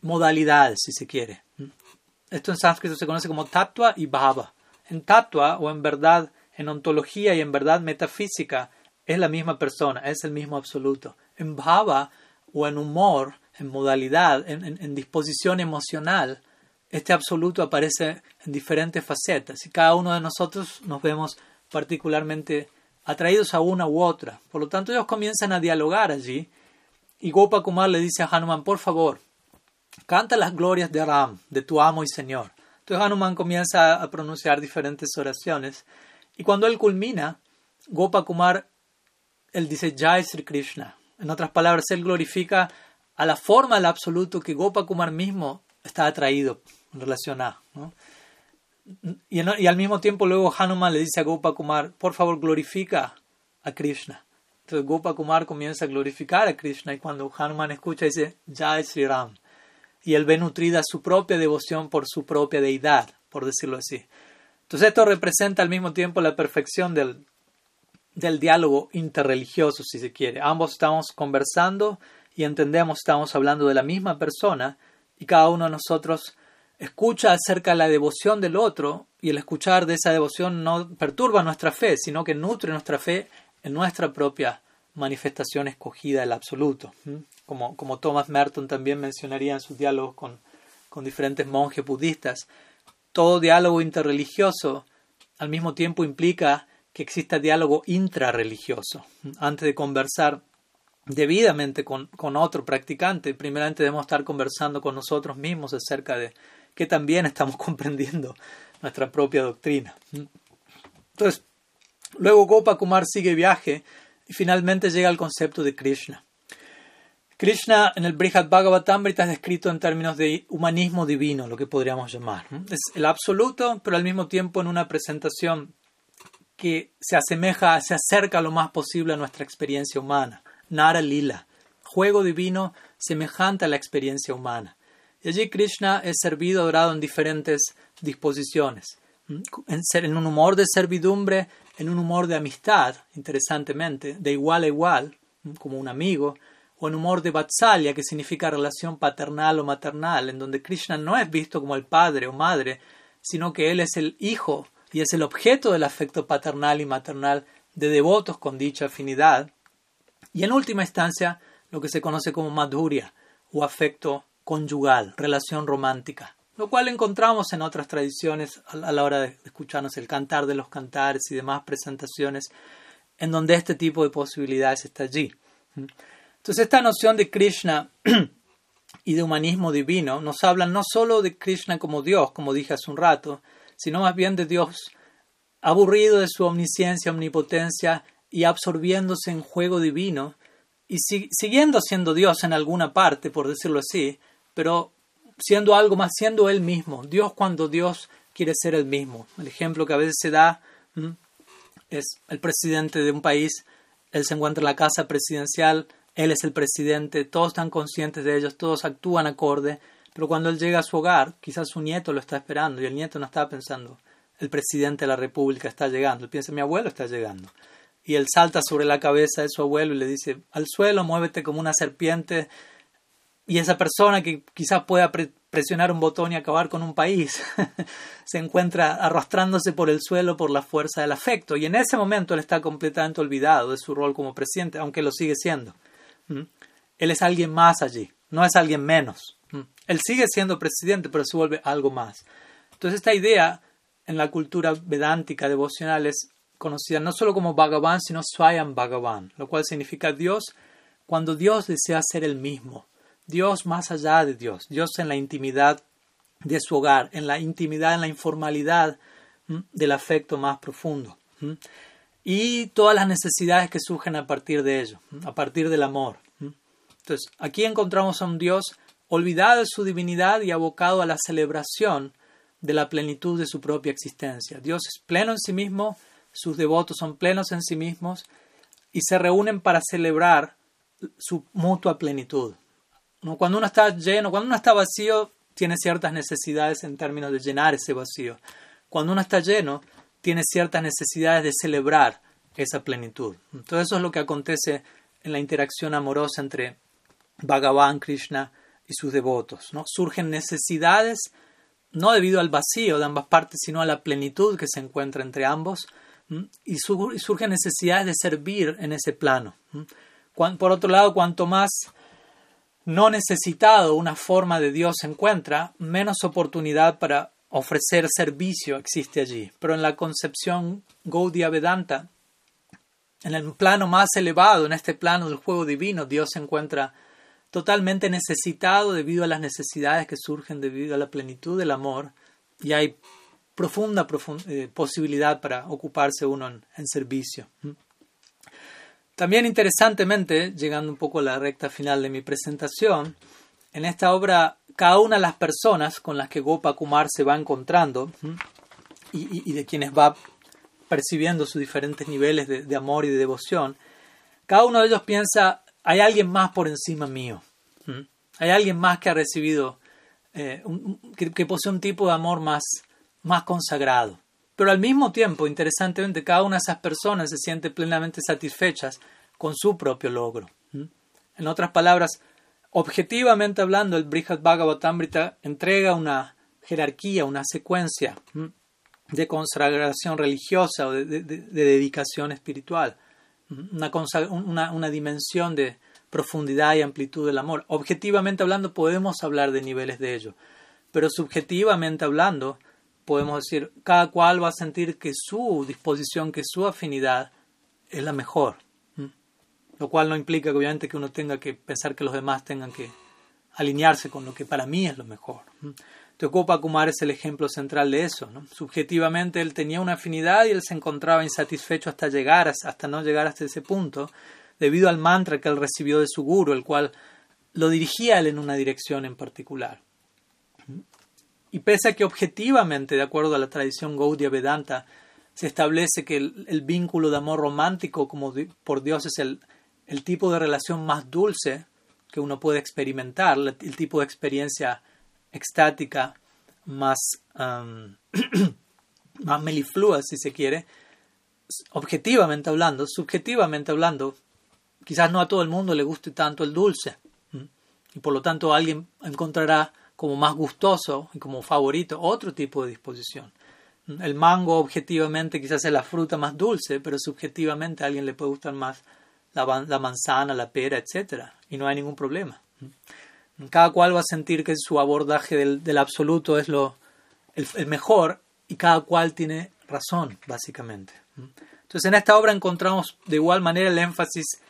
modalidades, si se quiere. Esto en sánscrito se conoce como tatua y bhava. En tatua, o en verdad, en ontología y en verdad metafísica, es la misma persona, es el mismo absoluto. En bhava o en humor, en modalidad, en, disposición emocional, este absoluto aparece en diferentes facetas y cada uno de nosotros nos vemos particularmente atraídos a una u otra. Por lo tanto, ellos comienzan a dialogar allí y Gopa Kumar le dice a Hanuman, por favor, canta las glorias de Ram, de tu amo y Señor. Entonces Hanuman comienza a pronunciar diferentes oraciones y cuando él culmina, Gopa Kumar él dice Jai Sri Krishna. En otras palabras, él glorifica a la forma del absoluto que Gopakumar mismo está atraído en relación a. Y, al mismo tiempo luego Hanuman le dice a Gopakumar, por favor glorifica a Krishna. Entonces Gopakumar comienza a glorificar a Krishna y cuando Hanuman escucha dice Jai Sri Ram. Y él ve nutrida su propia devoción por su propia deidad, por decirlo así. Entonces esto representa al mismo tiempo la perfección del, del diálogo interreligioso, si se quiere. Ambos estamos conversando y entendemos, estamos hablando de la misma persona y cada uno de nosotros escucha acerca de la devoción del otro y el escuchar de esa devoción no perturba nuestra fe, sino que nutre nuestra fe en nuestra propia manifestación escogida del absoluto. Como, como Thomas Merton también mencionaría en sus diálogos con, con diferentes monjes budistas, todo diálogo interreligioso al mismo tiempo implica que exista diálogo intrarreligioso. Antes de conversar debidamente con, otro practicante, primeramente debemos estar conversando con nosotros mismos acerca de que también estamos *laughs* comprendiendo nuestra propia doctrina. Entonces, luego Gopa Kumar sigue viaje y finalmente llega al concepto de Krishna. Krishna en el Brihad Bhagavatamrita es descrito en términos de humanismo divino, lo que podríamos llamar. Es el absoluto, pero al mismo tiempo en una presentación que se asemeja, se acerca lo más posible a nuestra experiencia humana. Nara Lila, juego divino semejante a la experiencia humana. Y allí Krishna es servido, adorado en diferentes disposiciones. En, en un humor de servidumbre, en un humor de amistad, interesantemente, de igual a igual, como un amigo, o en humor de Vatsalya, que significa relación paternal o maternal, en donde Krishna no es visto como el padre o madre, sino que él es el hijo y es el objeto del afecto paternal y maternal de devotos con dicha afinidad. Y en última instancia, lo que se conoce como madhurya o afecto conyugal, relación romántica, lo cual encontramos en otras tradiciones a la hora de escucharnos el cantar de los cantares y demás presentaciones, en donde este tipo de posibilidades está allí. Entonces esta noción de Krishna *clears throat* y de humanismo divino nos habla no solo de Krishna como Dios, como dije hace un rato, sino más bien de Dios aburrido de su omnisciencia, omnipotencia y absorbiéndose en juego divino y siguiendo siendo Dios en alguna parte, por decirlo así, pero siendo algo más, siendo Él mismo. Dios cuando Dios quiere ser el mismo. El ejemplo que a veces se da es el presidente de un país, él se encuentra en la casa presidencial, él es el presidente, todos están conscientes de ellos, todos actúan acorde, pero cuando él llega a su hogar, quizás su nieto lo está esperando y el nieto no está pensando, el presidente de la república está llegando, él piensa, mi abuelo está llegando. Y él salta sobre la cabeza de su abuelo y le dice, al suelo, muévete como una serpiente. Y esa persona que quizás pueda presionar un botón y acabar con un país, *laughs* se encuentra arrastrándose por el suelo por la fuerza del afecto. Y en ese momento él está completamente olvidado de su rol como presidente, aunque lo sigue siendo. Él es alguien más allí, no es alguien menos. Él sigue siendo presidente, pero se vuelve algo más. Entonces esta idea en la cultura vedántica devocional es conocida no solo como Bhagavan, sino Swayam Bhagavan, lo cual significa Dios cuando Dios desea ser el mismo, Dios más allá de Dios, Dios en la intimidad de su hogar, en la intimidad, en la informalidad del afecto más profundo. Y todas las necesidades que surgen a partir de ello, a partir del amor. Entonces, aquí encontramos a un Dios olvidado de su divinidad y abocado a la celebración de la plenitud de su propia existencia. Dios es pleno en sí mismo, sus devotos son plenos en sí mismos y se reúnen para celebrar su mutua plenitud. Cuando uno está lleno, cuando uno está vacío, tiene ciertas necesidades en términos de llenar ese vacío. Cuando uno está lleno, tiene ciertas necesidades de celebrar esa plenitud. Entonces eso es lo que acontece en la interacción amorosa entre Bhagavan, Krishna y sus devotos. ¿no? Surgen necesidades no debido al vacío de ambas partes, sino a la plenitud que se encuentra entre ambos, y, surgen necesidades de servir en ese plano. Por otro lado, cuanto más no necesitado una forma de Dios se encuentra, menos oportunidad para ofrecer servicio existe allí. Pero en la concepción Gaudiya Vedanta, en el plano más elevado, en este plano del juego divino, Dios se encuentra totalmente necesitado debido a las necesidades que surgen debido a la plenitud del amor y hay profunda, eh, posibilidad para ocuparse uno en, servicio. También interesantemente, llegando un poco a la recta final de mi presentación, en esta obra cada una de las personas con las que Gopa Kumar se va encontrando y, de quienes va percibiendo sus diferentes niveles de amor y de devoción, cada uno de ellos piensa hay alguien más por encima mío. Hay alguien más que ha recibido, eh, que, posee un tipo de amor más, más consagrado. Pero al mismo tiempo, interesantemente, cada una de esas personas se siente plenamente satisfechas con su propio logro. En otras palabras, objetivamente hablando, el Brihad Bhagavatamrita entrega una jerarquía, una secuencia de consagración religiosa o de dedicación espiritual una, una, dimensión de profundidad y amplitud del amor. Objetivamente hablando podemos hablar de niveles de ello, pero subjetivamente hablando podemos decir, cada cual va a sentir que su disposición, que su afinidad es la mejor. Lo cual no implica que obviamente que uno tenga que pensar que los demás tengan que alinearse con lo que para mí es lo mejor. Teocopa Kumar es el ejemplo central de eso. Subjetivamente él tenía una afinidad y él se encontraba insatisfecho hasta llegar, hasta no llegar hasta ese punto, debido al mantra que él recibió de su guru, el cual lo dirigía él en una dirección en particular. Y pese a que objetivamente, de acuerdo a la tradición Gaudiya Vedanta, se establece que el, vínculo de amor romántico como por Dios es el, el, tipo de relación más dulce que uno puede experimentar, el, tipo de experiencia extática más, *clears throat* más meliflua, si se quiere, objetivamente hablando, subjetivamente hablando, quizás no a todo el mundo le guste tanto el dulce. Y por lo tanto alguien encontrará como más gustoso y como favorito otro tipo de disposición. El mango objetivamente quizás es la fruta más dulce, pero subjetivamente a alguien le puede gustar más la, manzana, la pera, etc. Y no hay ningún problema. Cada cual va a sentir que su abordaje del, absoluto es lo, el mejor y cada cual tiene razón, básicamente. Entonces en esta obra encontramos de igual manera el énfasis,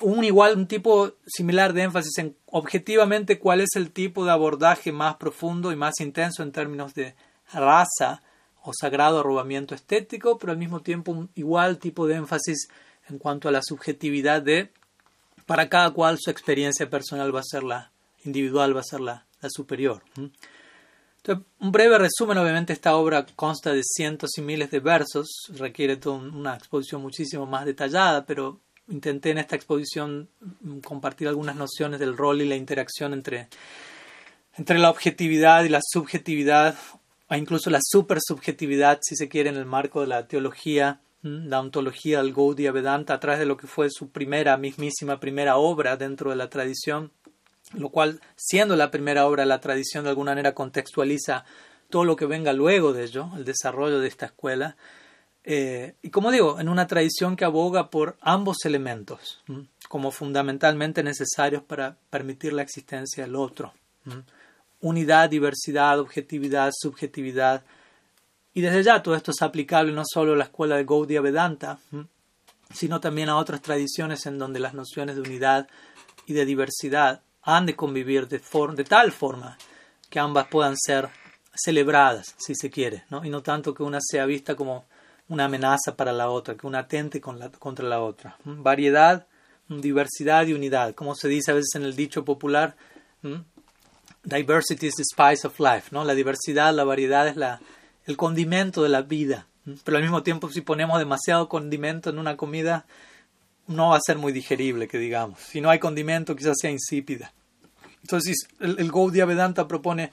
un igual, un tipo similar de énfasis en objetivamente cuál es el tipo de abordaje más profundo y más intenso en términos de raza o sagrado arrobamiento estético, pero al mismo tiempo un igual tipo de énfasis en cuanto a la subjetividad de para cada cual su experiencia personal va a ser la individual, va a ser la, la superior un breve resumen, obviamente esta obra consta de cientos y miles de versos, requiere una exposición muchísimo más detallada, pero intenté en esta exposición mm, compartir algunas nociones del rol y la interacción entre, entre la objetividad y la subjetividad, o incluso la supersubjetividad, si se quiere, en el marco de la teología, la ontología del Gaudiya Vedanta, a través de lo que fue su primera, mismísima primera obra dentro de la tradición lo cual, siendo la primera obra, la tradición de alguna manera contextualiza todo lo que venga luego de ello, el desarrollo de esta escuela. Eh, y como digo, en una tradición que aboga por ambos elementos como fundamentalmente necesarios para permitir la existencia del otro. Unidad, diversidad, objetividad, subjetividad. Y desde ya todo esto es aplicable no solo a la escuela de Gaudiya Vedanta, sino también a otras tradiciones en donde las nociones de unidad y de diversidad han de convivir de, de tal forma que ambas puedan ser celebradas, si se quiere, ¿no? y no tanto que una sea vista como una amenaza para la otra, que una atente con la, contra la otra. Variedad, diversidad y unidad, como se dice a veces en el dicho popular, diversity is the spice of life, ¿no? la diversidad, la variedad es la, el condimento de la vida, pero al mismo tiempo si ponemos demasiado condimento en una comida, no va a ser muy digerible, que digamos. Si no hay condimento, quizás sea insípida. Entonces, el, el Gaudiya Vedanta propone,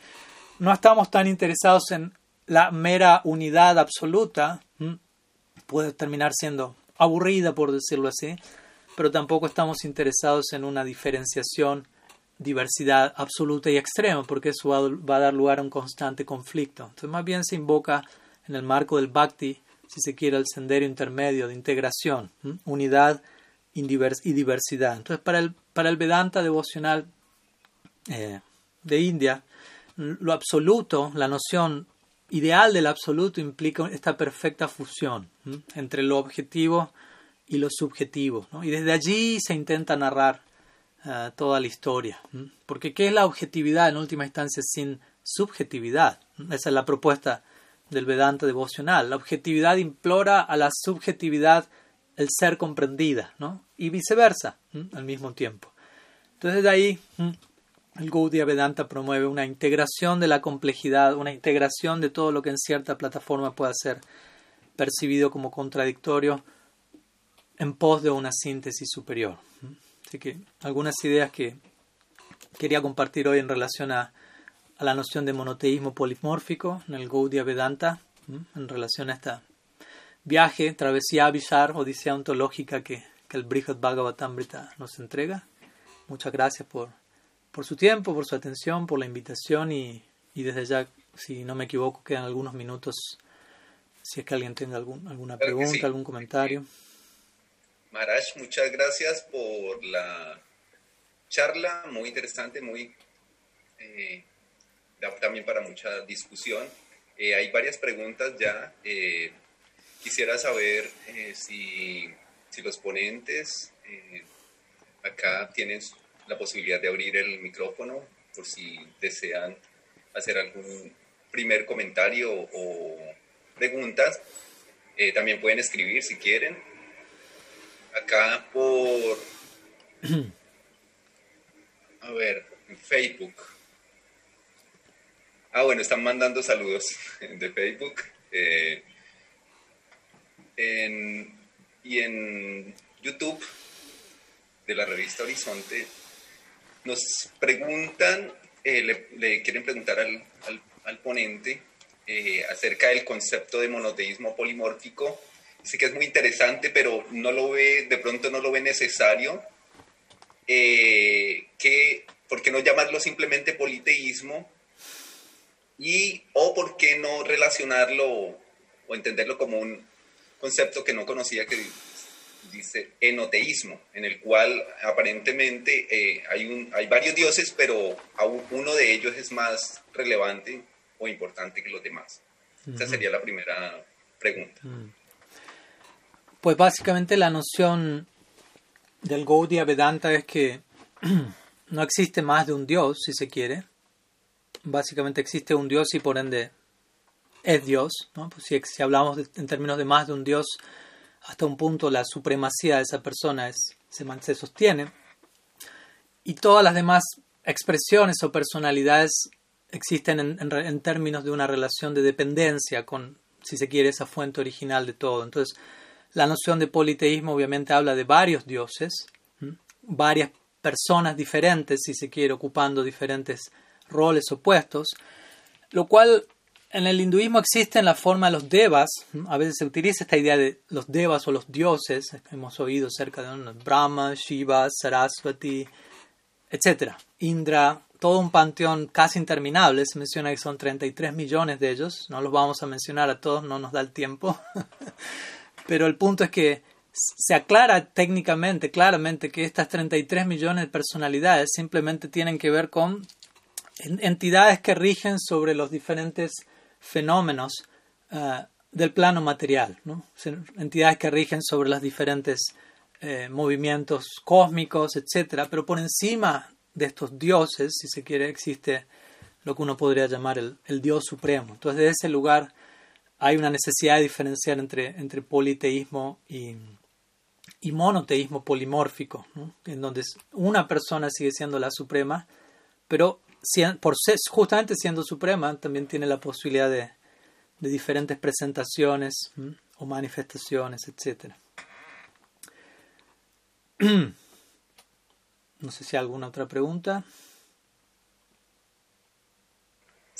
no estamos tan interesados en la mera unidad absoluta, puede terminar siendo aburrida, por decirlo así, pero tampoco estamos interesados en una diferenciación, diversidad absoluta y extrema, porque eso va, a dar lugar a un constante conflicto. Entonces, más bien se invoca en el marco del bhakti, si se quiere, el sendero intermedio de integración, unidad y diversidad. Entonces, para el, para el Vedanta devocional eh, de India, lo absoluto, la noción ideal del absoluto implica esta perfecta fusión entre lo objetivo y lo subjetivo. Y desde allí se intenta narrar toda la historia. Porque ¿qué es la objetividad en última instancia sin subjetividad? Esa es la propuesta del Vedanta devocional. La objetividad implora a la subjetividad el ser comprendida, ¿no? Y viceversa, al mismo tiempo. Entonces de ahí el Gaudiya Vedanta promueve una integración de la complejidad, una integración de todo lo que en cierta plataforma pueda ser percibido como contradictorio en pos de una síntesis superior. Así que algunas ideas que quería compartir hoy en relación a, a la noción de monoteísmo polimórfico en el Gaudiya Vedanta, en relación a esta viaje, travesía Abhishar, odisea ontológica que, que el Brihad Bhagavatamrita nos entrega. Muchas gracias por, por su tiempo, por su atención, por la invitación y, y, desde ya, si no me equivoco, quedan algunos minutos si es que alguien tenga algún, alguna pregunta, algún comentario. Maharaj, muchas gracias por la charla, muy interesante, muy eh, también para mucha discusión. Eh, hay varias preguntas ya. Eh, Quisiera saber eh, si, los ponentes acá tienen la posibilidad de abrir el micrófono por si desean hacer algún primer comentario o preguntas. También pueden escribir si quieren. Acá por... A ver, Facebook. Ah, bueno, están mandando saludos *laughs* de Facebook. en, y en YouTube de la revista Horizonte nos preguntan, eh, le, quieren preguntar al, al, ponente eh, acerca del concepto de monoteísmo polimórfico. Dice que es muy interesante, pero no lo ve, de pronto no lo ve necesario. Eh, que, ¿Por qué no llamarlo simplemente politeísmo? Y, o por qué no relacionarlo o entenderlo como un concepto que no conocía que dice enoteísmo, en el cual aparentemente eh, hay, un, hay varios dioses, pero uno de ellos es más relevante o importante que los demás. Esa sería la primera pregunta. Pues básicamente la noción del Gaudiya Vedanta es que *clears throat* no existe más de un dios, si se quiere. Básicamente existe un dios y por ende es Dios. ¿no? Pues si, hablamos en términos de más de un dios, hasta un punto la supremacía de esa persona se, se sostiene. Y todas las demás expresiones o personalidades existen en, en, términos de una relación de dependencia con, si se quiere, esa fuente original de todo. Entonces, la noción de politeísmo obviamente habla de varios dioses, varias personas diferentes, si se quiere, ocupando diferentes roles opuestos, lo cual en el hinduismo existe en la forma de los devas. A veces se utiliza esta idea de los devas o los dioses. Hemos oído cerca de Brahma, Shiva, Saraswati, etc. Indra, todo un panteón casi interminable. Se menciona que son 33 millones de ellos. No los vamos a mencionar a todos, no nos da el tiempo. *laughs* Pero el punto es que se aclara técnicamente, claramente, que estas 33 millones de personalidades simplemente tienen que ver con entidades que rigen sobre los diferentes fenómenos eh, del plano material, ¿no? entidades que rigen sobre los diferentes eh, movimientos cósmicos, etc. Pero por encima de estos dioses, si se quiere, existe lo que uno podría llamar el, Dios supremo. Entonces, desde ese lugar hay una necesidad de diferenciar entre, entre politeísmo y, monoteísmo polimórfico, en donde una persona sigue siendo la suprema, pero por justamente siendo suprema, también tiene la posibilidad de, de diferentes presentaciones o manifestaciones, etc. *clears throat* no sé si hay alguna otra pregunta.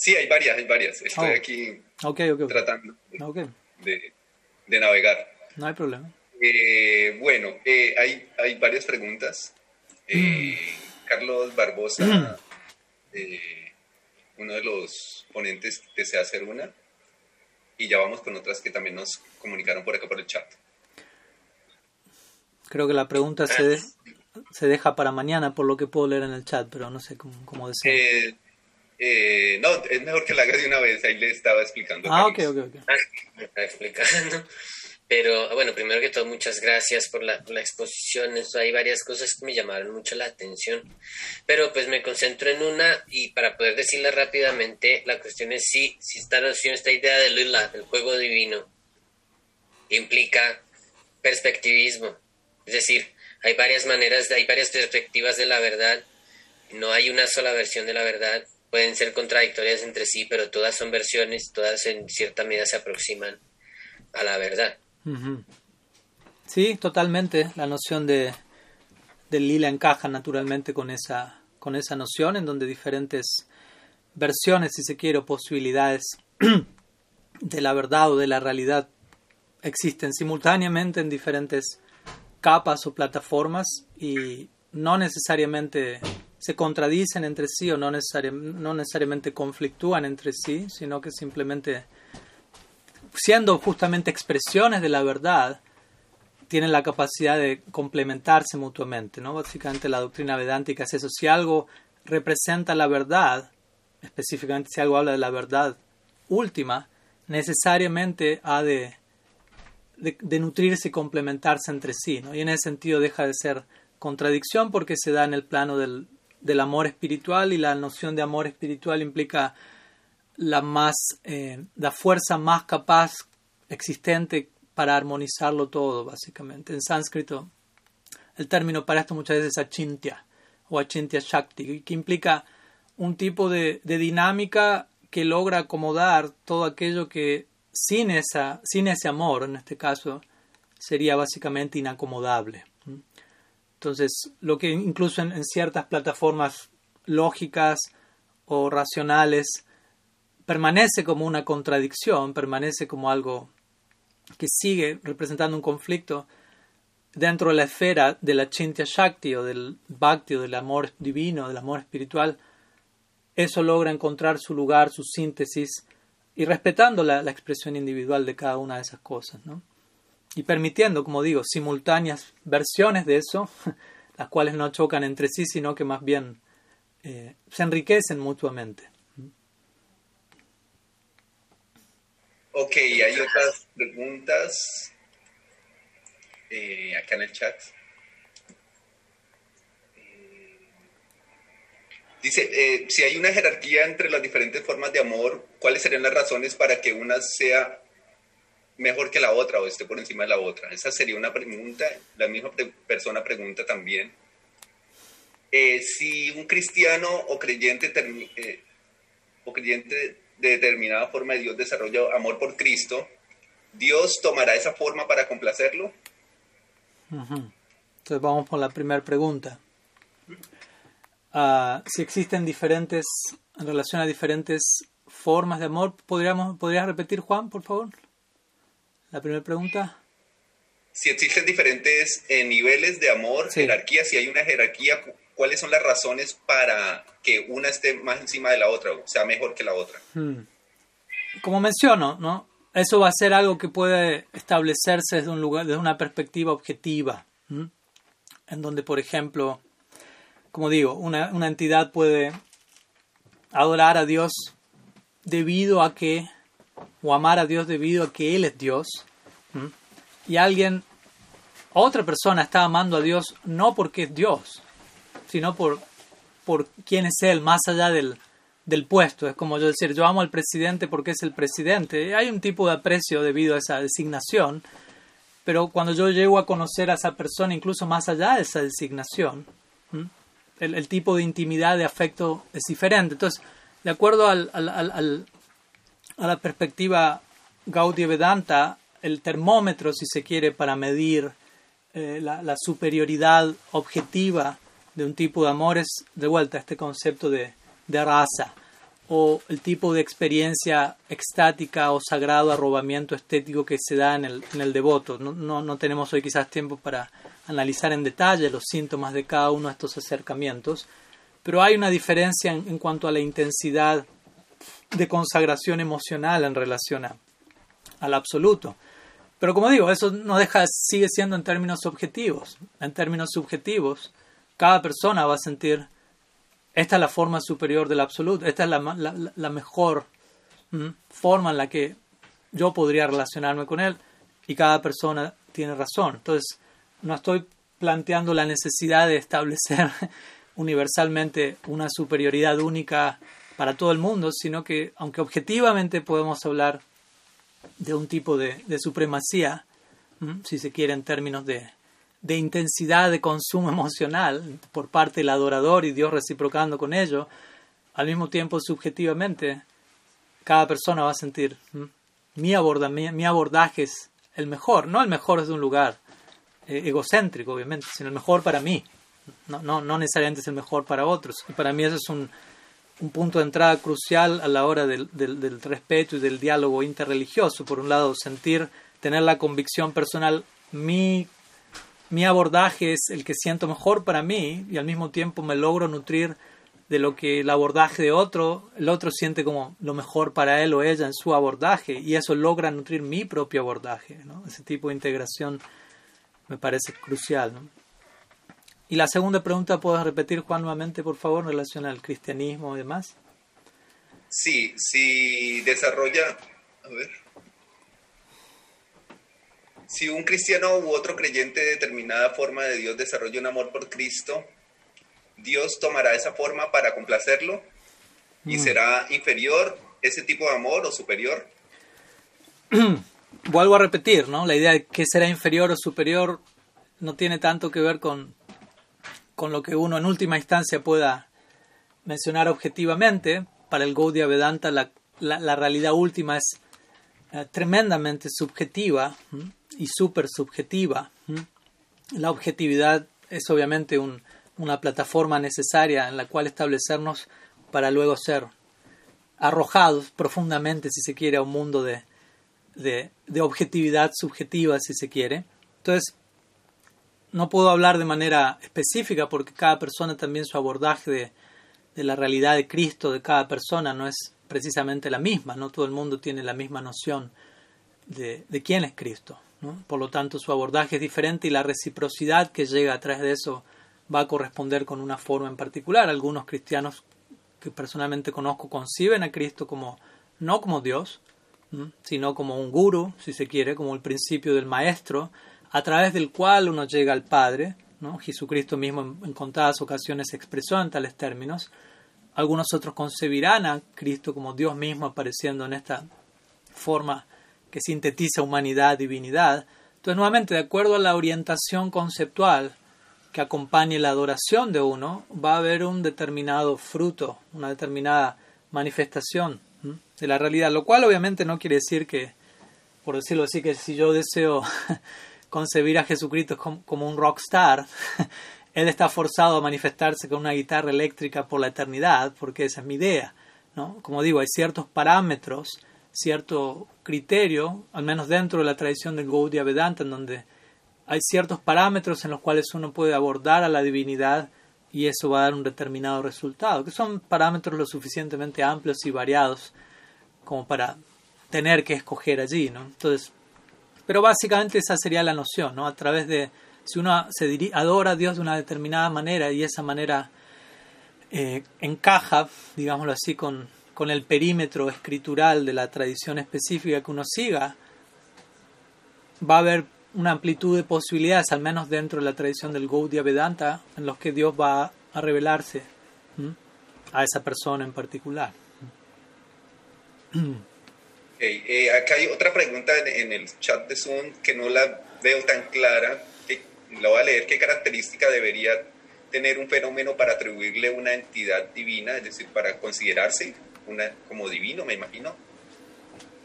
Sí, hay varias, hay varias. Estoy oh. aquí tratando de, de, navegar. No hay problema. Eh, bueno, eh, hay, hay varias preguntas. Eh, mm. Carlos Barbosa mm eh, uno de los ponentes desea hacer una y ya vamos con otras que también nos comunicaron por acá por el chat. Creo que la pregunta se, se deja para mañana por lo que puedo leer en el chat, pero no sé cómo, cómo desea. Eh, no, es mejor que la haga de una vez, ahí le estaba explicando. Ah, ok, ok, ok. Ah, está explicando. Pero bueno, primero que todo, muchas gracias por la, la, exposición. hay varias cosas que me llamaron mucho la atención. Pero pues me concentro en una y para poder decirla rápidamente, la cuestión es si, si esta noción, esta idea de Lila, del juego divino, implica perspectivismo. Es decir, hay varias maneras, hay varias perspectivas de la verdad. No hay una sola versión de la verdad. Pueden ser contradictorias entre sí, pero todas son versiones, todas en cierta medida se aproximan a la verdad. Sí, totalmente. La noción de, del lila encaja naturalmente con esa, con esa noción en donde diferentes versiones, si se quiere, o posibilidades *clears throat* de la verdad o de la realidad existen simultáneamente en diferentes capas o plataformas y no necesariamente se contradicen entre sí o no, no necesariamente conflictúan entre sí, sino que simplemente siendo justamente expresiones de la verdad, tienen la capacidad de complementarse mutuamente. ¿no? Básicamente la doctrina vedántica es eso. Si algo representa la verdad, específicamente si algo habla de la verdad última, necesariamente ha de, de, nutrirse y complementarse entre sí. ¿no? Y en ese sentido deja de ser contradicción porque se da en el plano del, del amor espiritual y la noción de amor espiritual implica la más eh, la fuerza más capaz existente para armonizarlo todo básicamente en sánscrito el término para esto muchas veces es achintya o achintya shakti que implica un tipo de, dinámica que logra acomodar todo aquello que sin esa sin ese amor en este caso sería básicamente inacomodable. Entonces, lo que incluso en, ciertas plataformas lógicas o racionales permanece como una contradicción, permanece como algo que sigue representando un conflicto dentro de la esfera de la Chintya Shakti o del Bhakti o del amor divino, del amor espiritual, eso logra encontrar su lugar, su síntesis y respetando la, expresión individual de cada una de esas cosas, ¿no? Y permitiendo, como digo, simultáneas versiones de eso, *laughs* las cuales no chocan entre sí, sino que más bien eh, se enriquecen mutuamente. Ok, hay otras preguntas eh, acá en el chat. Dice, eh, si hay una jerarquía entre las diferentes formas de amor, ¿cuáles serían las razones para que una sea mejor que la otra o esté por encima de la otra? Esa sería una pregunta. La misma persona pregunta también. Eh, si un cristiano o creyente, eh, o creyente de determinada forma de Dios desarrolla amor por Cristo, ¿Dios tomará esa forma para complacerlo? Entonces vamos por la primera pregunta. Ah, si existen diferentes, en relación a diferentes formas de amor, ¿podríamos, ¿podrías repetir, Juan, por favor? La primera pregunta. Si existen diferentes eh, niveles de amor, jerarquía, si hay una jerarquía, ¿cuáles son las razones para que una esté más encima de la otra, o sea, mejor que la otra? Hmm. Como menciono, ¿no? Eso va a ser algo que puede establecerse desde un lugar, desde una perspectiva objetiva, en donde, por ejemplo, como digo, una, entidad puede adorar a Dios debido a que, o amar a Dios debido a que Él es Dios, y alguien, otra persona está amando a Dios no porque es Dios, sino por, por quién es Él, más allá del, del puesto. Es como yo decir, yo amo al presidente porque es el presidente. Hay un tipo de aprecio debido a esa designación, pero cuando yo llego a conocer a esa persona, incluso más allá de esa designación, el, tipo de intimidad, de afecto es diferente. Entonces, de acuerdo al, al, a la perspectiva Gaudiya Vedanta, el termómetro, si se quiere, para medir eh, la, superioridad objetiva de un tipo de amor es, de vuelta, este concepto de, raza o el tipo de experiencia extática o sagrado arrobamiento estético que se da en el, en el devoto. No, no, no tenemos hoy quizás tiempo para analizar en detalle los síntomas de cada uno de estos acercamientos, pero hay una diferencia en, cuanto a la intensidad de consagración emocional en relación a, al absoluto. Pero como digo, eso no deja, sigue siendo en términos objetivos. En términos subjetivos, cada persona va a sentir, esta es la forma superior del absoluto, esta es la, la, mejor forma en la que yo podría relacionarme con él, y cada persona tiene razón. Entonces, no estoy planteando la necesidad de establecer *laughs* universalmente una superioridad única para todo el mundo, sino que aunque objetivamente podemos hablar de un tipo de, supremacía, si se quiere en términos de, de intensidad de consumo *laughs* emocional por parte del adorador y Dios reciprocando con ello, al mismo tiempo subjetivamente cada persona va a sentir mi, aborda, mi abordaje es el mejor, no el mejor es de un lugar, eh, egocéntrico, obviamente, sino el mejor para mí. No, no, no necesariamente es el mejor para otros. Y para mí eso es un, un punto de entrada crucial a la hora del, del, respeto y del diálogo interreligioso. Por un lado, sentir, tener la convicción personal, mi, mi abordaje es el que siento mejor para mí y al mismo tiempo me logro nutrir de lo que el abordaje de otro, el otro siente como lo mejor para él o ella en su abordaje y eso logra nutrir mi propio abordaje. ¿no? Ese tipo de integración me parece crucial. Y la segunda pregunta, ¿puedes repetir, Juan, nuevamente, por favor, en relación al cristianismo y demás? Sí, si desarrolla, a ver, si un cristiano u otro creyente de determinada forma de Dios desarrolla un amor por Cristo, Dios tomará esa forma para complacerlo y mm. será inferior ese tipo de amor o superior. *clears throat* vuelvo a repetir, ¿no? La idea de que será inferior o superior no tiene tanto que ver con, con lo que uno en última instancia pueda mencionar objetivamente. Para el Gaudiya Vedanta la, la, realidad última es eh, tremendamente subjetiva y súper subjetiva. La objetividad es obviamente una plataforma necesaria en la cual establecernos para luego ser arrojados profundamente, si se quiere, a un mundo de, de, objetividad subjetiva, si se quiere. Entonces, no puedo hablar de manera específica porque cada persona también su abordaje de, la realidad de Cristo de cada persona no es precisamente la misma, no todo el mundo tiene la misma noción de, quién es Cristo. Por lo tanto, su abordaje es diferente y la reciprocidad que llega a través de eso va a corresponder con una forma en particular. Algunos cristianos que personalmente conozco conciben a Cristo como no como Dios, sino como un guru, si se quiere, como el principio del maestro, a través del cual uno llega al Padre. ¿no? Jesucristo mismo en, contadas ocasiones expresó en tales términos. Algunos otros concebirán a Cristo como Dios mismo apareciendo en esta forma que sintetiza humanidad, divinidad. Entonces, nuevamente, de acuerdo a la orientación conceptual que acompañe la adoración de uno, va a haber un determinado fruto, una determinada manifestación de la realidad, lo cual obviamente no quiere decir que, por decirlo así, que si yo deseo *laughs* concebir a Jesucristo como un rockstar, *laughs* él está forzado a manifestarse con una guitarra eléctrica por la eternidad, porque esa es mi idea. ¿no? Como digo, hay ciertos parámetros, cierto criterio, al menos dentro de la tradición del Gaudiya Vedanta, en donde hay ciertos parámetros en los cuales uno puede abordar a la divinidad y eso va a dar un determinado resultado, que son parámetros lo suficientemente amplios y variados como para tener que escoger allí, ¿no? Entonces, pero básicamente esa sería la noción, ¿no? A través de, si uno se adora a Dios de una determinada manera y esa manera eh, encaja, digámoslo así, con, el perímetro escritural de la tradición específica que uno siga, va a haber una amplitud de posibilidades, al menos dentro de la tradición del Gaudiya Vedanta, en los que Dios va a revelarse a esa persona en particular. *clears throat* Eh, acá hay otra pregunta en, el chat de Zoom que no la veo tan clara. Que, la voy a leer. ¿Qué característica debería tener un fenómeno para atribuirle una entidad divina, es decir, para considerarse una, como divino, me imagino?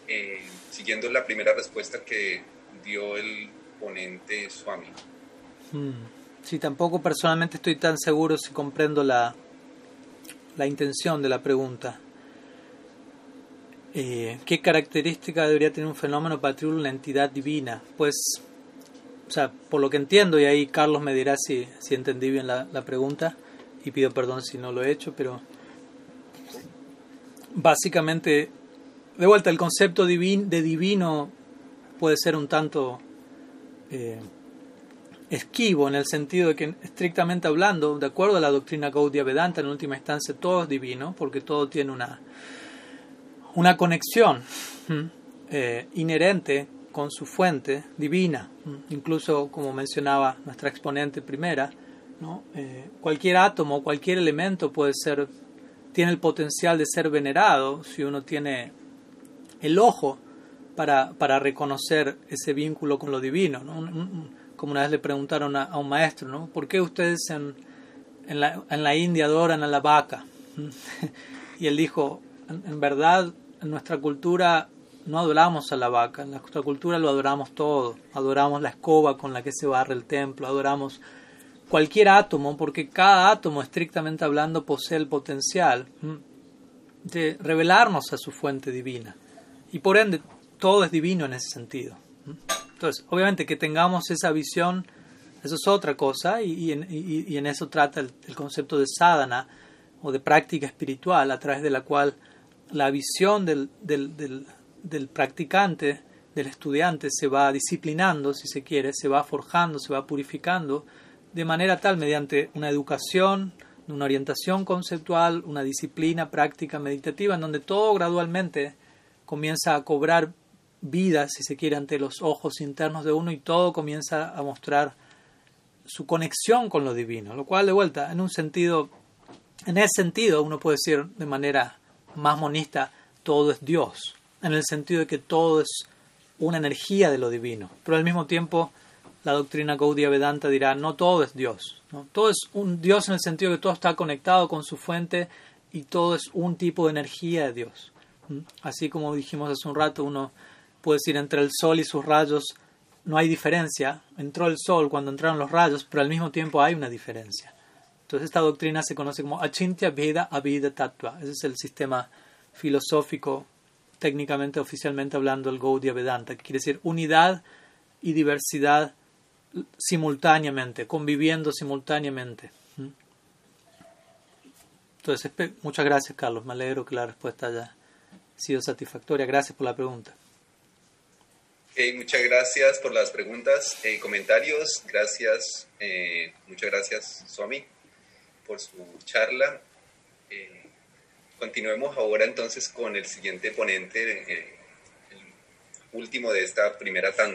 Eh, siguiendo la primera respuesta que dio el ponente Swami. Hmm. Sí, tampoco personalmente estoy tan seguro si comprendo la, la intención de la pregunta. Eh, ¿Qué característica debería tener un fenómeno para una entidad divina? Pues, o sea, por lo que entiendo, y ahí Carlos me dirá si, si entendí bien la, la pregunta, y pido perdón si no lo he hecho, pero básicamente, de vuelta, el concepto de divino puede ser un tanto eh, esquivo en el sentido de que, estrictamente hablando, de acuerdo a la doctrina Gaudiya Vedanta, en última instancia todo es divino, porque todo tiene una, una conexión eh, inherente con su fuente divina. Incluso, como mencionaba nuestra exponente primera, ¿no? Eh, cualquier átomo, cualquier elemento puede ser, tiene el potencial de ser venerado si uno tiene el ojo para, para reconocer ese vínculo con lo divino. Como una vez le preguntaron a, un maestro, ¿no? ¿por qué ustedes en, en, la, en la India adoran a la vaca? *laughs* y él dijo, en, verdad, en nuestra cultura no adoramos a la vaca, en nuestra cultura lo adoramos todo, adoramos la escoba con la que se barre el templo, adoramos cualquier átomo, porque cada átomo, estrictamente hablando, posee el potencial de revelarnos a su fuente divina. Y por ende, todo es divino en ese sentido. Entonces, obviamente que tengamos esa visión, eso es otra cosa, y, en, eso trata el, concepto de sadhana o de práctica espiritual, a través de la cual la visión del, del, practicante, del estudiante, se va disciplinando, si se quiere, se va forjando, se va purificando, de manera tal, mediante una educación, una orientación conceptual, una disciplina práctica meditativa, en donde todo gradualmente comienza a cobrar vida, si se quiere, ante los ojos internos de uno y todo comienza a mostrar su conexión con lo divino, lo cual de vuelta, en un sentido, en ese sentido uno puede decir de manera más monista, todo es Dios, en el sentido de que todo es una energía de lo divino, pero al mismo tiempo la doctrina Gaudiya Vedanta dirá, no todo es Dios, ¿no? todo es un Dios en el sentido de que todo está conectado con su fuente y todo es un tipo de energía de Dios. Así como dijimos hace un rato, uno puede decir entre el sol y sus rayos no hay diferencia. Entró el sol cuando entraron los rayos, pero al mismo tiempo hay una diferencia. Entonces esta doctrina se conoce como Achintya Veda Abhida Tattva. Ese es el sistema filosófico, técnicamente, oficialmente hablando, el Gaudiya Vedanta, que quiere decir unidad y diversidad simultáneamente, conviviendo simultáneamente. ¿Mm? Entonces, muchas gracias, Carlos. Me alegro que la respuesta haya sido satisfactoria. Gracias por la pregunta. muchas gracias por las preguntas y comentarios. Gracias, eh, muchas gracias, Swami, por su charla. Eh, continuemos ahora entonces con el siguiente ponente, eh, el último de esta primera tanda.